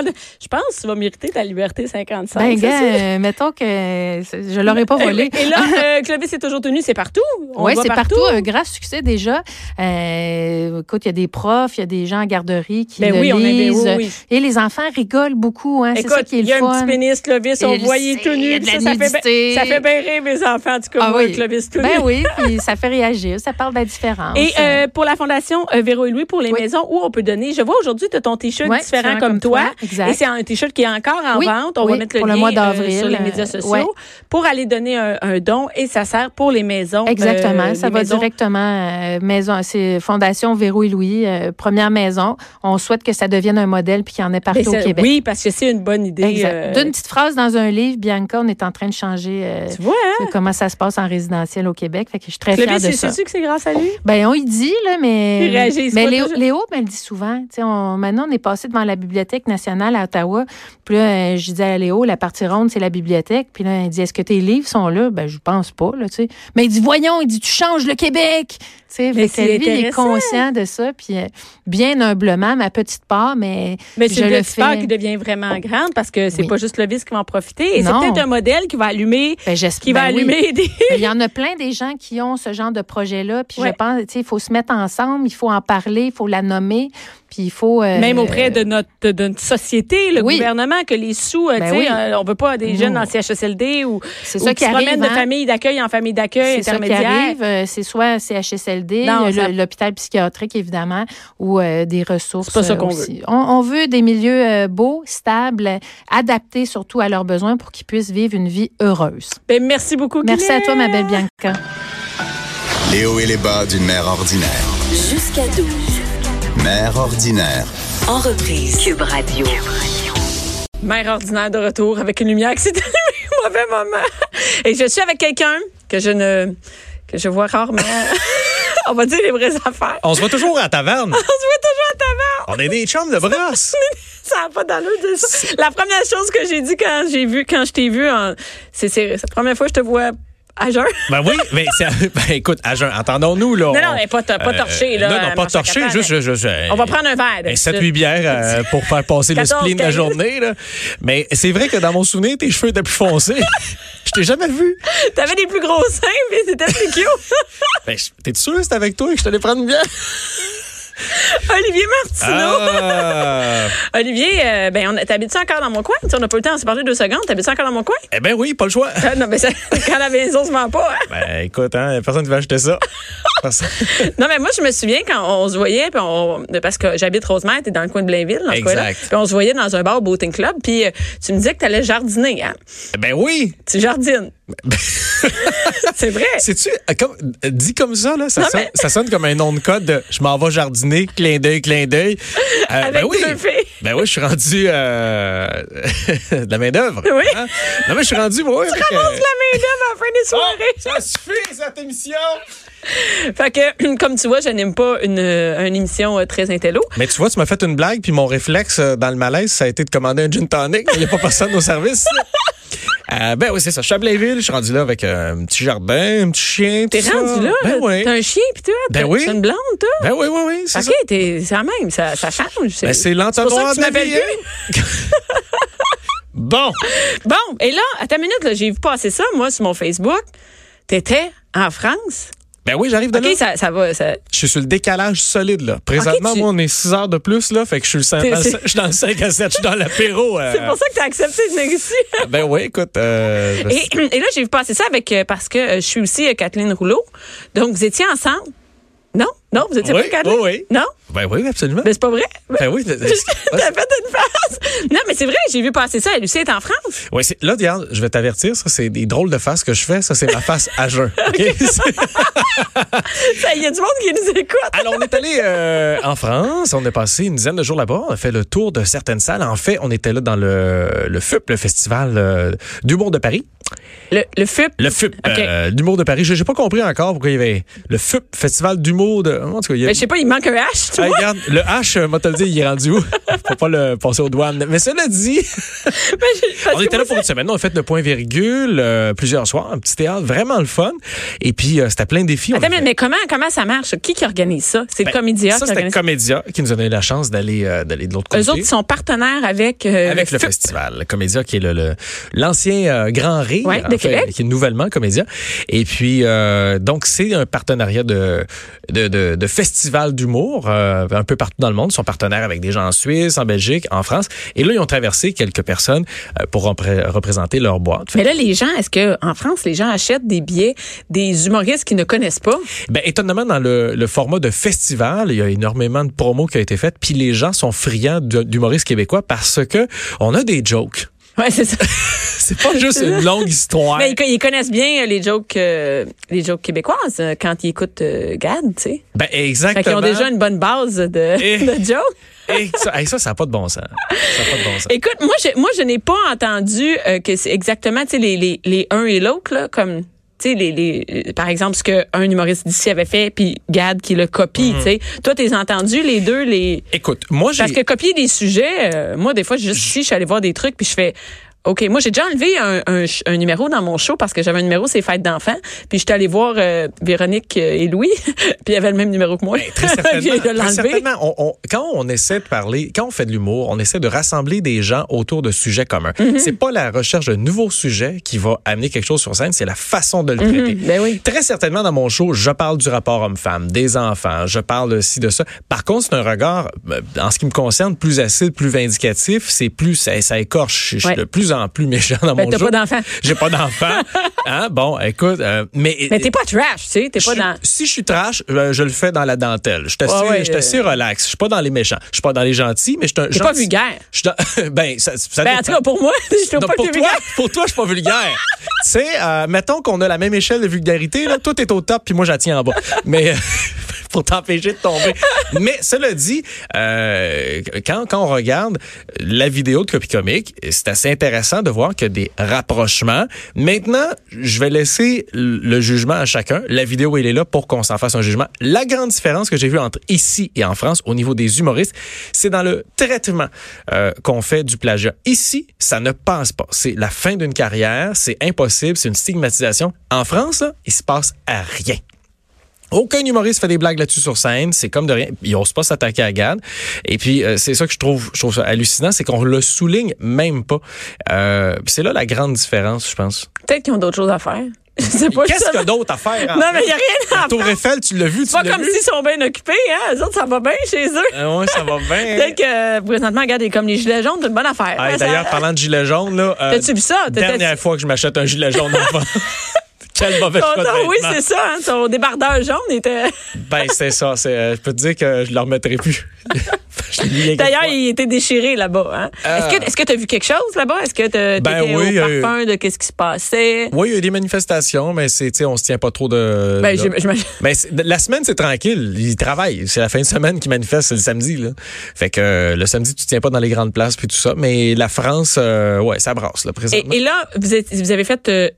je pense que tu vas mériter ta liberté 55. Ben, ça, gars, c'est- euh, mettons que c'est- je l'aurais pas volé. Et là, euh, Clovis est toujours tenu, c'est partout. On Oui, c'est partout. un grand succès déjà. Euh, écoute, il y a des profs, il y a des gens en garderie qui Ben le oui, on lisent. oui, oui. Et les enfants rigolent beaucoup. Hein, c'est ça Écoute, qui est il y a un petit pénis Clovis, on sait, tout nu. ça, ça, fait bien, ça fait bien rire mes enfants, en tout cas, Ah moi. Clovis tout Ben nu. oui, puis ça fait réagir. Ça parle de la différence. Et euh, pour la Fondation euh, Véro et Louis, pour les maisons, où on peut donner, je vois aujourd'hui, tu as ton T-shirt différent comme, toi. Et c'est un T-shirt qui est encore en vente. On va mettre le lien euh, d'avril, sur les euh, médias sociaux ouais. pour aller donner un, un don et ça sert pour les maisons. Exactement, euh, ça les va maisons. directement euh, maison, c'est Fondation Véro et Louis, première maison. On souhaite que ça devienne un modèle puis qu'il y en ait Ben, partout au ça- Québec. Oui, parce que c'est une bonne idée. D'une petite phrase dans un livre, Bianca, on est en train de changer tu vois, hein? comment ça se passe en résidentiel au Québec. Fait que je suis très fière de c'est ça. sûr que c'est grâce à lui? Ben, on y dit, là, mais. Mais Léo. Léo me le dit souvent. On, maintenant, on est passé devant la Bibliothèque nationale à Ottawa. Puis là, je disais à Léo, la partie ronde, c'est la bibliothèque. Puis là, il dit, est-ce que tes livres sont là? Ben, je pense pas, là, tu sais. Mais il dit, voyons, il dit, tu changes le Québec! Tu sais, lui, il est conscient de ça. Puis euh, bien humblement, ma petite part, mais. Mais je c'est le une petite part fais. qui devient vraiment grande parce que c'est Oui. pas juste Clovis qui va en profiter. Et c'est peut-être un modèle qui va allumer, Ben, j'espère- qui va ben oui. allumer des. Mais Il y en a plein des gens qui ont ce genre de projet-là. Puis Ouais. je pense, tu sais, il faut se mettre ensemble, il faut en parler, il faut la nommer, puis il faut. euh, Même auprès de notre, de, notre société, le Oui. gouvernement, que les sous, euh, Ben tu sais, oui. euh, on veut pas des jeunes en CHSLD ou, C'est ou ça qui qui se promènent de hein. famille d'accueil en famille d'accueil C'est ça qui intermédiaire. arrive. Euh, C'est soit CHSLD, Non, le- ça- l'hôpital psychiatrique, évidemment, ou euh, des ressources. C'est pas ça qu'on aussi. On, on veut des milieux euh, beaux, stables, adaptés surtout à leurs besoins pour qu'ils puissent vivre une vie heureuse. Ben, merci beaucoup. Merci à toi, ma belle Bianca. Les hauts et les bas d'une mère ordinaire. Jusqu'à 12. Mère ordinaire. En reprise. Cube Radio. Mère ordinaire de retour avec une lumière qui s'est allumée au mauvais moment. Et je suis avec quelqu'un que je ne que je vois rarement. On va dire les vraies affaires. On se voit toujours à la taverne. On se voit toujours à ta mère. On est des chums de brosse. Ça n'a pas d'allure de ça. La première chose que j'ai dit quand j'ai vu quand je t'ai vu, c'est la première fois que je te vois à jeun. Ben oui, mais ben écoute, à jeun, entendons-nous, là. Non, non, mais pas, pas euh, torché, là. Non, non, pas torché, quatre juste, je- je- On va prendre un verre. de un suite. 7-8 bières euh, pour faire passer le 14, spleen de la 15. journée. Là. Mais c'est vrai que dans mon souvenir, tes cheveux étaient plus foncés. je t'ai jamais vu. T'avais des plus gros seins, mais c'était plus cute. Ben, t'es sûr que c'est avec toi que je t'allais prendre une bière? Olivier Martineau. Ah! Olivier, euh, ben, on- t'habites-tu encore dans mon coin? On n'a pas le temps, on s'est parlé deux secondes. T'habites-tu encore dans mon coin? eh ben oui, pas le choix. Ah, non, mais ça, quand la maison se vend pas, hein? Ben écoute, hein, personne ne va acheter ça. Non, mais moi, je me souviens quand on se voyait, puis on, parce que j'habite Rosemère, t'es dans le coin de Blainville, dans ce coin-là. Puis on se voyait dans un bar au Boating Club, puis euh, tu me disais que t'allais jardiner, hein? ben oui. Tu jardines. c'est vrai. Sais-tu, euh, comme, euh, dit comme ça, là, ça, Non, sonne, mais- ça sonne comme un nom de code de je m'en vais jardiner, clin d'œil, clin d'œil. Euh, Avec ben oui. filles. Ben oui, je suis rendu euh, de la main-d'œuvre. Oui. hein. Non, mais je suis rendu, moi. Tu Ramasses la main d'œuvre à la fin des soirées. ça suffit, cette émission. Fait que, comme tu vois, je n'aime pas une, euh, une émission euh, très intello. Mais tu vois, tu m'as fait une blague, puis mon réflexe euh, dans le malaise, ça a été de commander un gin tonic. Il n'y a pas personne au service. Euh, ben oui, c'est ça. Je suis à Blainville, je suis rendu là avec euh, un petit jardin, un petit chien. T'es rendu là? Ben oui. T'as un chien, pis toi? Ben oui. T'as une blonde, toi? Ben oui, oui, oui, c'est OK, ça. t'es, c'est la même, ça, ça change. Ben, c'est l'entonnoir de la bon. Bon, et là, à ta minute, j'ai vu passer ça, moi, sur mon Facebook. T'étais en France. Ben oui, j'arrive de OK, là. ça, ça va. Ça... Je suis sur le décalage solide, là. Présentement, tu- moi, on est 6 heures de plus, là. Fait que je suis, le cin- T'es- dans le je suis dans le 5 à 7, je suis dans l'apéro. euh. C'est pour ça que t'as accepté de négocier. Ben oui, écoute. euh, je Et, et là, j'ai vu passer ça avec, euh, parce que je suis aussi Kathleen Rouleau. Donc, vous étiez ensemble? Non? Vous étiez Oui, pas Kathleen? oui, oui. Non? Ben oui, absolument. Mais c'est pas vrai? Ben oui. T'as fait une face. Non, mais c'est vrai, j'ai vu passer ça. Lucie est en France. C'est- là, regarde, je vais t'avertir, ça, c'est des drôles de faces que je fais. Ça, c'est ma face à jeun. OK? Il y a du monde qui nous écoute. Alors, on est allé euh, en France. On a passé une dizaine de jours là-bas. On a fait le tour de certaines salles. En fait, on était là dans le, le FUP, le Festival euh, d'humour de Paris. Le, le FUP. Le FUP, OK. euh, d'humour de Paris. Je n'ai pas compris encore pourquoi il y avait le FUP, Festival d'humour de... En tout cas, il y a- Mais je sais pas, il manque un H, tu vois. regarde, le H, euh, moi te le dire, il est rendu où? Faut pas le passer aux douanes. Mais cela dit, parce on était là pour une semaine. On a fait le point virgule euh, plusieurs soirs, un petit théâtre, vraiment le fun. Et puis, euh, c'était plein de défis. Attends, mais, comment, comment ça marche? Qui qui organise ça? C'est Ben, le Comédia Ça, qui c'était organise ça? Comédia qui nous a donné la chance d'aller euh, d'aller de l'autre côté. Eux autres, ils sont partenaires avec, euh, avec le festival. Le Comédia qui est le le- l'ancien euh, Grand Rire, Ouais, fait, qui est nouvellement Comédia. Et puis euh, donc c'est un partenariat de de, de, de festival d'humour euh, un peu partout dans le monde. Ils sont partenaires avec des gens en Suisse, en Belgique, en France. Et là ils ont traversé quelques personnes euh, pour repré- représenter leur boîte. Mais là, les gens, est-ce que en France, les gens achètent des billets des humoristes qui ne connaissent pas? Ben, étonnamment, dans le, le format de festival, il y a énormément de promos qui ont été faites, puis les gens sont friands d'humoristes québécois parce que on a des jokes. Ouais, c'est ça. C'est pas juste une longue histoire. Mais ils, ils connaissent bien les jokes, euh, les jokes québécoises euh, quand ils écoutent euh, Gad, tu sais. Ben, Fait exactement. qu'ils ont déjà une bonne base de, Et- de jokes. Et ça, hey, ça, ça n'a pas de bon sens. Ça pas de bon sens. Écoute, moi, je, moi, je n'ai pas entendu euh, que c'est exactement, tu sais, les, les, les un et l'autre, là, comme, tu sais, les, les, par exemple, ce qu'un humoriste d'ici avait fait, puis Gad qui le copie, tu sais. Toi, t'es entendu les deux, les... Écoute, moi, j'ai. Parce que copier des sujets, euh, moi, des fois, juste ici, je suis allée voir des trucs, puis je fais... OK, moi, j'ai déjà enlevé un, un, numéro dans mon show parce que j'avais un numéro, c'est Fête d'enfants. Puis j'étais allée voir euh, Véronique euh, et Louis, puis ils avaient le même numéro que moi. Ben, Très certainement. Très certainement. On- on- quand on essaie de parler, quand on fait de l'humour, on essaie de rassembler des gens autour de sujets communs. Mm-hmm. C'est pas la recherche de nouveaux sujets qui va amener quelque chose sur scène, c'est la façon de le traiter. Ben oui. Très certainement, dans mon show, je parle du rapport homme-femme, des enfants, je parle ci, de ça. Par contre, c'est un regard, euh, en ce qui me concerne, plus acide, plus vindicatif. C'est plus, ça, ça écorche. Je suis Ouais. de plus en plus méchant dans Ben, mon t'as pas d'enfant. J'ai pas d'enfant. hein? Bon, écoute, euh, mais. Mais t'es pas trash, tu sais. T'es pas dans... Si je suis trash, euh, je le fais dans la dentelle. Je suis assez, Ouais, ouais, je suis assez relax. Je suis pas dans les méchants. Je suis pas dans les gentils, mais je suis un T'es pas vulgaire. Je suis dans- ben, ça, ça Ben, en tout cas, pour moi, je Non, pas pour t'es toi, vulgaire. pour toi, je suis pas vulgaire. tu sais, euh, mettons qu'on a la même échelle de vulgarité, là, toi t'es au top, puis moi j'attends en bas. Mais euh, pour t'empêcher de tomber. Mais cela dit, euh, quand, quand on regarde la vidéo de Copy Comique, c'est assez intéressant de voir qu'il y a des rapprochements. Maintenant, je vais laisser le jugement à chacun. La vidéo, elle est là pour qu'on s'en fasse un jugement. La grande différence que j'ai vue entre ici et en France, au niveau des humoristes, c'est dans le traitement euh, qu'on fait du plagiat. Ici, ça ne passe pas. C'est la fin d'une carrière, c'est impossible, c'est une stigmatisation. En France, là, il se passe à rien. Aucun humoriste fait des blagues là-dessus sur scène. C'est comme de rien. Ils n'osent pas s'attaquer à Gad. Et puis, euh, c'est ça que je trouve, je trouve ça hallucinant, c'est qu'on le souligne même pas. Euh, c'est là la grande différence, je pense. Peut-être qu'ils ont d'autres choses à faire. Je sais pas. Qu'est-ce qu'il y a d'autre à faire? Non, mais il n'y a rien à Tour faire. Eiffel, tu l'as vu, tu C'est pas comme s'ils sont bien occupés, hein. Eux autres, ça va bien chez eux. Ah ouais, ça va bien. Peut-être que euh, présentement, regarde, comme les gilets jaunes, c'est une bonne affaire. Ah, ça- D'ailleurs, parlant de gilet jaune, là, euh, T'as-tu vu ça? Dernière fois que je m'achète un gilet jaune enfant. Quel mauvais choix de oui, c'est ça. Hein, son débardeur jaune était. Ben, c'est ça. euh, je peux te dire que je le remettrai plus. D'ailleurs, il était déchiré là-bas. Hein? Est-ce que est-ce que t'as vu quelque chose là-bas? Est-ce que t'as Ben t'étais oui, au euh, parfum de qu'est-ce qui se passait? Oui, il y a eu des manifestations, mais c'est, tu on se tient pas trop de. Ben, Mais la semaine, c'est tranquille. Ils travaillent. C'est la fin de semaine qui manifeste, c'est le samedi. Là. Fait que euh, le samedi, tu te tiens pas dans les grandes places puis tout ça. Mais la France, euh, ouais, ça brasse là, Et, présentement. et là, vous, êtes- vous avez fait euh,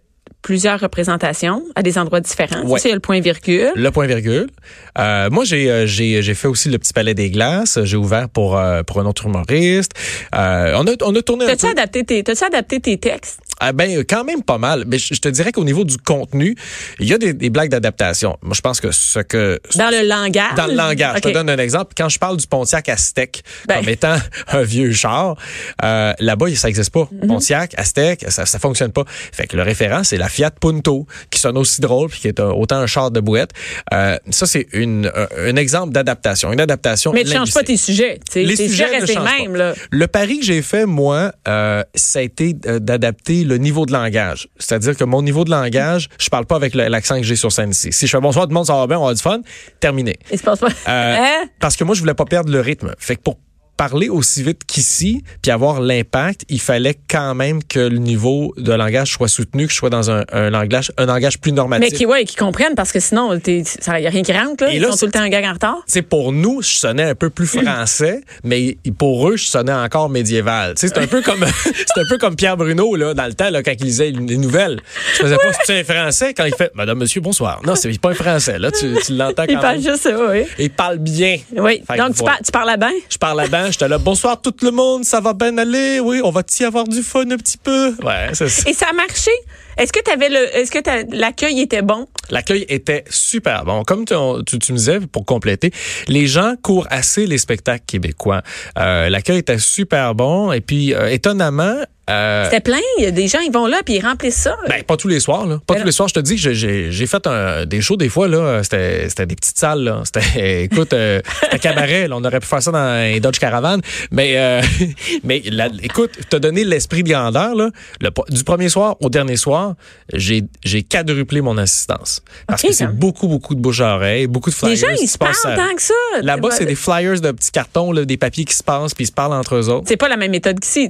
plusieurs représentations à des endroits différents. Ouais. Ça, a le point virgule. Le point virgule. Euh, moi, j'ai, euh, j'ai, j'ai fait aussi le petit palais des glaces. J'ai ouvert pour, euh, pour un autre humoriste. Euh, on, a, on a tourné un T'as-tu peu. adapté tes t'as-tu adapté tes textes? Ah ben quand même pas mal. Mais je, je te dirais qu'au niveau du contenu, il y a des, des blagues d'adaptation. Moi, je pense que ce que dans le langage dans le langage. Je te donne un exemple. Quand je parle du Pontiac Aztec Ben. comme étant un vieux char, là-bas, ça n'existe pas. Mhm. Pontiac, Aztec, ça, ça fonctionne pas. Fait que le référent, c'est la Fiat Punto, qui sonne aussi drôle, puis qui est un- autant un char de bouette. Euh, ça, c'est une, un, un exemple d'adaptation. Une adaptation Mais tu changes pas tes sujets. Les tes sujets ne restent les mêmes. Là. Le pari que j'ai fait, moi, euh, ça a été euh, d'adapter le niveau de langage. C'est-à-dire que mon niveau de langage, je parle pas avec l'accent que j'ai sur scène ici. Si je fais bonsoir tout le monde, ça va bien, on va du fun, terminé. Il se passe pas. Euh, Hein? Parce que moi, je voulais pas perdre le rythme. Fait que pour parler aussi vite qu'ici, puis avoir l'impact, il fallait quand même que le niveau de langage soit soutenu, que je sois dans un, un langage, un langage plus normatif. Mais qui, ouais, qui comprennent parce que sinon, il n'y a rien qui rentre. Là. Et Ils là, sont tout le temps un gag en retard. Sais, pour nous, je sonnais un peu plus français, mais pour eux, je sonnais encore médiéval. C'est un peu comme c'est un peu comme Pierre Bruno là dans le temps là quand il lisait les nouvelles. Je faisais pas c'est un français quand il fait Madame Monsieur bonsoir. Non, c'est pas un français là, tu, tu l'entends quand Ils parlent même. juste ça, oui. Il parle bien. Oui. Fait Donc, tu, par- tu parles à bain? Je parle là-bas, j'étais là bonsoir tout le monde, ça va bien aller? Oui, on va y avoir du fun un petit peu? Ouais, c'est ça. Et ça a marché? Est-ce que t'avais le, est-ce que l'accueil était bon? L'accueil était super bon. Comme tu, tu, tu me disais, pour compléter, les gens courent assez les spectacles québécois. Euh, L'accueil était super bon. Et puis, euh, étonnamment... euh, C'était plein. Des gens, ils vont là puis ils remplissent ça. ben, pas tous les soirs, là. Pas Ben tous les soirs. Je te dis j'ai- fait un- des shows, des fois, là. C'était des petites salles, là. C'était, écoute, euh, c'était cabaret, là. On aurait pu faire ça dans un Dodge Caravan. Mais, euh, mais la- écoute, t'as donné l'esprit de grandeur, là. Le- du premier soir au dernier soir, j'ai quadruplé mon assistance. Parce que c'est beaucoup, beaucoup de bouche à oreille, beaucoup de flyers. les gens, ils se parlent à- tant que ça. Là-bas, c'est des flyers de petits cartons, là, des papiers qui se passent, puis ils se parlent entre eux autres. C'est pas la même méthode qu'ici.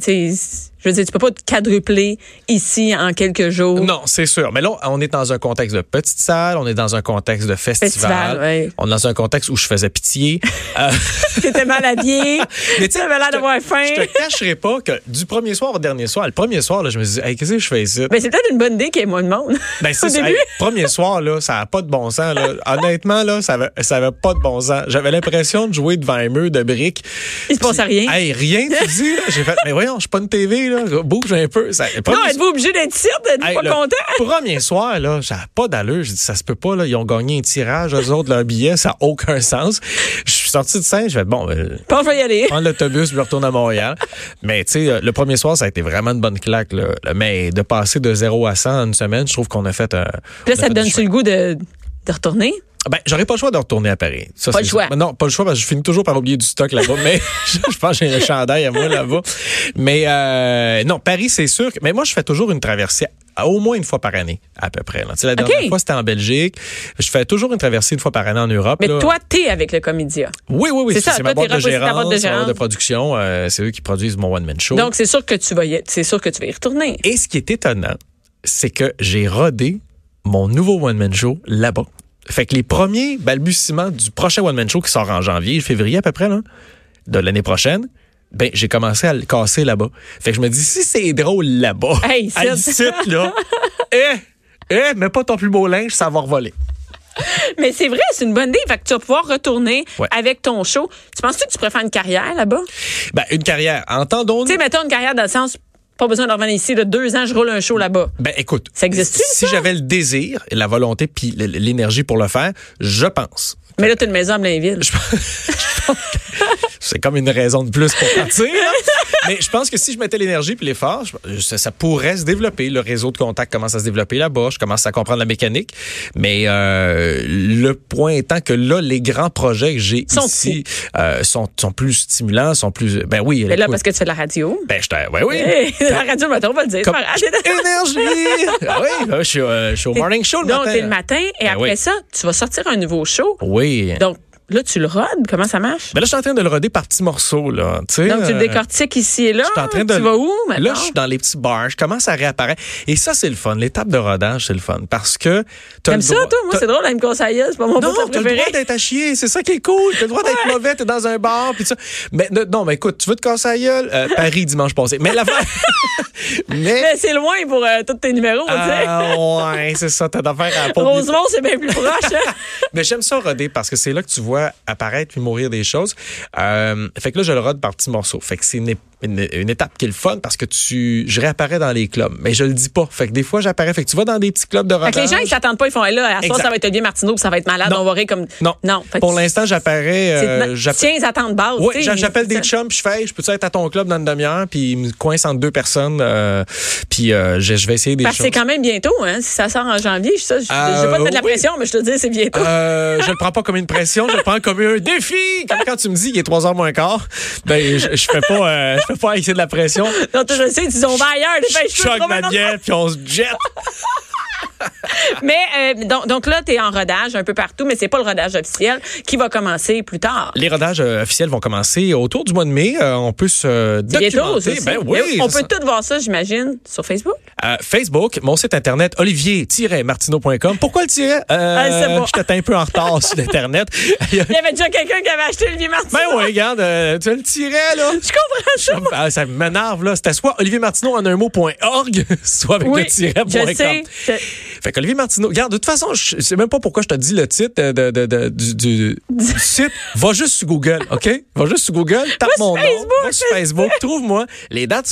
Je veux dire, tu peux pas te quadrupler ici en quelques jours. Non, c'est sûr. Mais là, on est dans un contexte de petite salle, on est dans un contexte de festival. Festival, ouais. On est dans un contexte où je faisais pitié. Euh, T'étais mal habillé. mais tu avais l'air d'avoir faim. Je te cacherai pas que du premier soir au dernier soir, le premier soir, là, je me suis dit, hey, qu'est-ce que je fais ici? Mais c'est peut-être une bonne idée qu'il y ait moins de monde. Ben, c'est. Hey, premier soir, là, ça n'a pas de bon sens. Là. Honnêtement, là, ça avait, ça avait pas de bon sens. J'avais l'impression de jouer devant un mur de briques. Il se passait rien. Hey, rien, tu dis, là. J'ai fait, mais voyons, je suis pas une TV, là. Bouge un peu. Ça, non, êtes-vous obligé d'être ici? Êtes-vous Hey, pas le content? Premier soir, là, j'avais pas d'allure. J'ai dit, ça se peut pas, là. Ils ont gagné un tirage, eux autres, leur billet, ça n'a aucun sens. Je suis sorti de scène, je vais bon, euh, Bon, je vais y aller. prendre l'autobus, je retourne à Montréal. Mais, tu sais, euh, le premier soir, ça a été vraiment une bonne claque, là. Mais de passer de 0 à 100 en une semaine, je trouve qu'on a fait un. Puis là, ça te chemin. le goût de, de retourner? Ben, j'aurais pas le choix de retourner à Paris. Ça, Pas le choix. Non, pas le choix parce que je finis toujours par oublier du stock là-bas. mais je pense que j'ai un chandail à moi là-bas. Mais euh, non, Paris, c'est sûr. que- mais moi, je fais toujours une traversée au moins une fois par année, à peu près. là. Tu sais, la dernière fois, c'était en Belgique. Je fais toujours une traversée une fois par année en Europe. Mais là. toi, t'es avec le comédia. oui, oui, oui. c'est ça, C'est ma boîte de gérance, de boîte de ma boîte de gérance. production. euh, c'est eux qui produisent mon one-man show. Donc, c'est sûr que tu vas y, c'est sûr que tu vas y retourner. Et ce qui est étonnant, c'est que j'ai rodé mon nouveau one-man show là-bas. Fait que les premiers balbutiements du prochain one-man show qui sort en janvier, février à peu près, là, de l'année prochaine, ben, j'ai commencé à le casser là-bas. Fait que je me dis, si c'est drôle là-bas, Hey, à ici, là, eh, eh, mets pas ton plus beau linge, ça va revoler. Mais c'est vrai, c'est une bonne idée. Fait que tu vas pouvoir retourner Ouais. avec ton show. Tu penses-tu que tu pourrais faire une carrière là-bas? Ben, une carrière, entendons-nous. Tu sais, mettons une carrière dans le sens, pas besoin de revenir ici, là, deux ans, je roule un show là-bas. Ben écoute, Ça existe-tu, si j'avais le désir, et la volonté puis l'énergie pour le faire, je pense Mais là, tu as une maison à Blainville. C'est comme une raison de plus pour partir. là. Mais je pense que si je mettais l'énergie puis l'effort, ça, ça pourrait se développer. Le réseau de contacts commence à se développer là-bas. Je commence à comprendre la mécanique. Mais euh, le point étant que là, les grands projets que j'ai Sont ici euh, sont, sont plus stimulants, sont plus... Ben oui. Mais là, parce que tu fais de la radio. Ben, je ouais, oui. Hey, la radio, matin, on va le dire. Comme-. Énergie! Ah oui, ben, je suis, euh, je suis au morning show le Donc, matin. t'es le matin et Ben après oui. ça, tu vas sortir un nouveau show. Oui. Donc, là, tu le rodes? Comment ça marche? Ben là, je suis en train de le roder par petits morceaux, là. Donc, tu le euh, décortiques ici et là? Je suis en train de. Tu vas où maintenant? Là, je suis dans les petits bars. Je commence à réapparaître. Et ça, c'est le fun. L'étape de rodage, c'est le fun. Parce que. T'aimes ça, toi? Moi, c'est drôle, elle me. C'est pas mon non, t'as le droit d'être à chier. C'est ça qui est cool. T'as le droit d'être mauvais. T'es dans un bar. Puis ça. Mais non, mais écoute, tu veux te la gueule? Euh, Paris, dimanche passé. Mais la mais. Mais c'est loin pour euh, tous tes numéros, tu sais. Ah, ouais, c'est ça. T'as d'affaires à la. Rosemont, c'est bien plus proche. hein. Mais j'aime ça roder parce que c'est là que tu vois apparaître puis mourir des choses. Euh, fait que là, je le rode par petits morceaux. Fait que c'est une, une- une étape qui est le fun parce que tu, je réapparais dans les clubs. Mais je le dis pas. Fait que des fois, j'apparais. Fait que tu vas dans des petits clubs de Fait rodage. que les gens, ils s'attendent pas, ils font, hey, là, à soir, ça va être Olivier Martineau, puis ça va être malade, Non. on va rire comme. Non. Non. Fait Pour l'instant, j'apparais. euh, Tiens, les attentes bases. Oui, j'appelle des chums, puis je fais, je peux être à ton club dans une demi-heure, puis ils me coincent entre deux personnes, euh, puis euh, je, je vais essayer des Parce que choses. c'est quand même bientôt, hein. Si ça sort en janvier, je, je, Euh, je vais pas te mettre de la oui. pression, mais je te dis, c'est bientôt. Euh, je le prends pas comme une pression, je le prends comme un défi. Comme quand tu me dis il est 3 heures moins quart, ben je, je fais pas je fais pas essayer de la pression. non, tu je sais, ils ont va ailleurs, Je dépêche-toi. choque trouve un ma bière puis on se jette. mais euh, donc, donc là, tu es en rodage un peu partout, mais c'est pas le rodage officiel qui va commencer plus tard. Les rodages euh, officiels vont commencer autour du mois de mai. Euh, on peut se Bientôt, documenter. aussi. Ben oui, on peut tout voir ça, j'imagine, sur Facebook. Facebook, mon site internet olivier-martineau.com. Pourquoi le tiret? Ah, bon. J'étais un peu en retard sur Internet. Il y avait déjà quelqu'un qui avait acheté le vieux Martin. Ben oui, regarde, tu le tirais, là. Je comprends ça. Ah, ça m'énerve, là. C'était soit Olivier Martineau en un mot.org, soit avec Oui, le tiret.com. je sais. Fait qu'Olivier Martineau, regarde, de toute façon, je sais même pas pourquoi je te dis le titre de, de- de- de- du, du- du site. Va juste sur Google, OK? Va juste sur Google, tape mon nom, va sur Facebook, trouve-moi. Les dates sont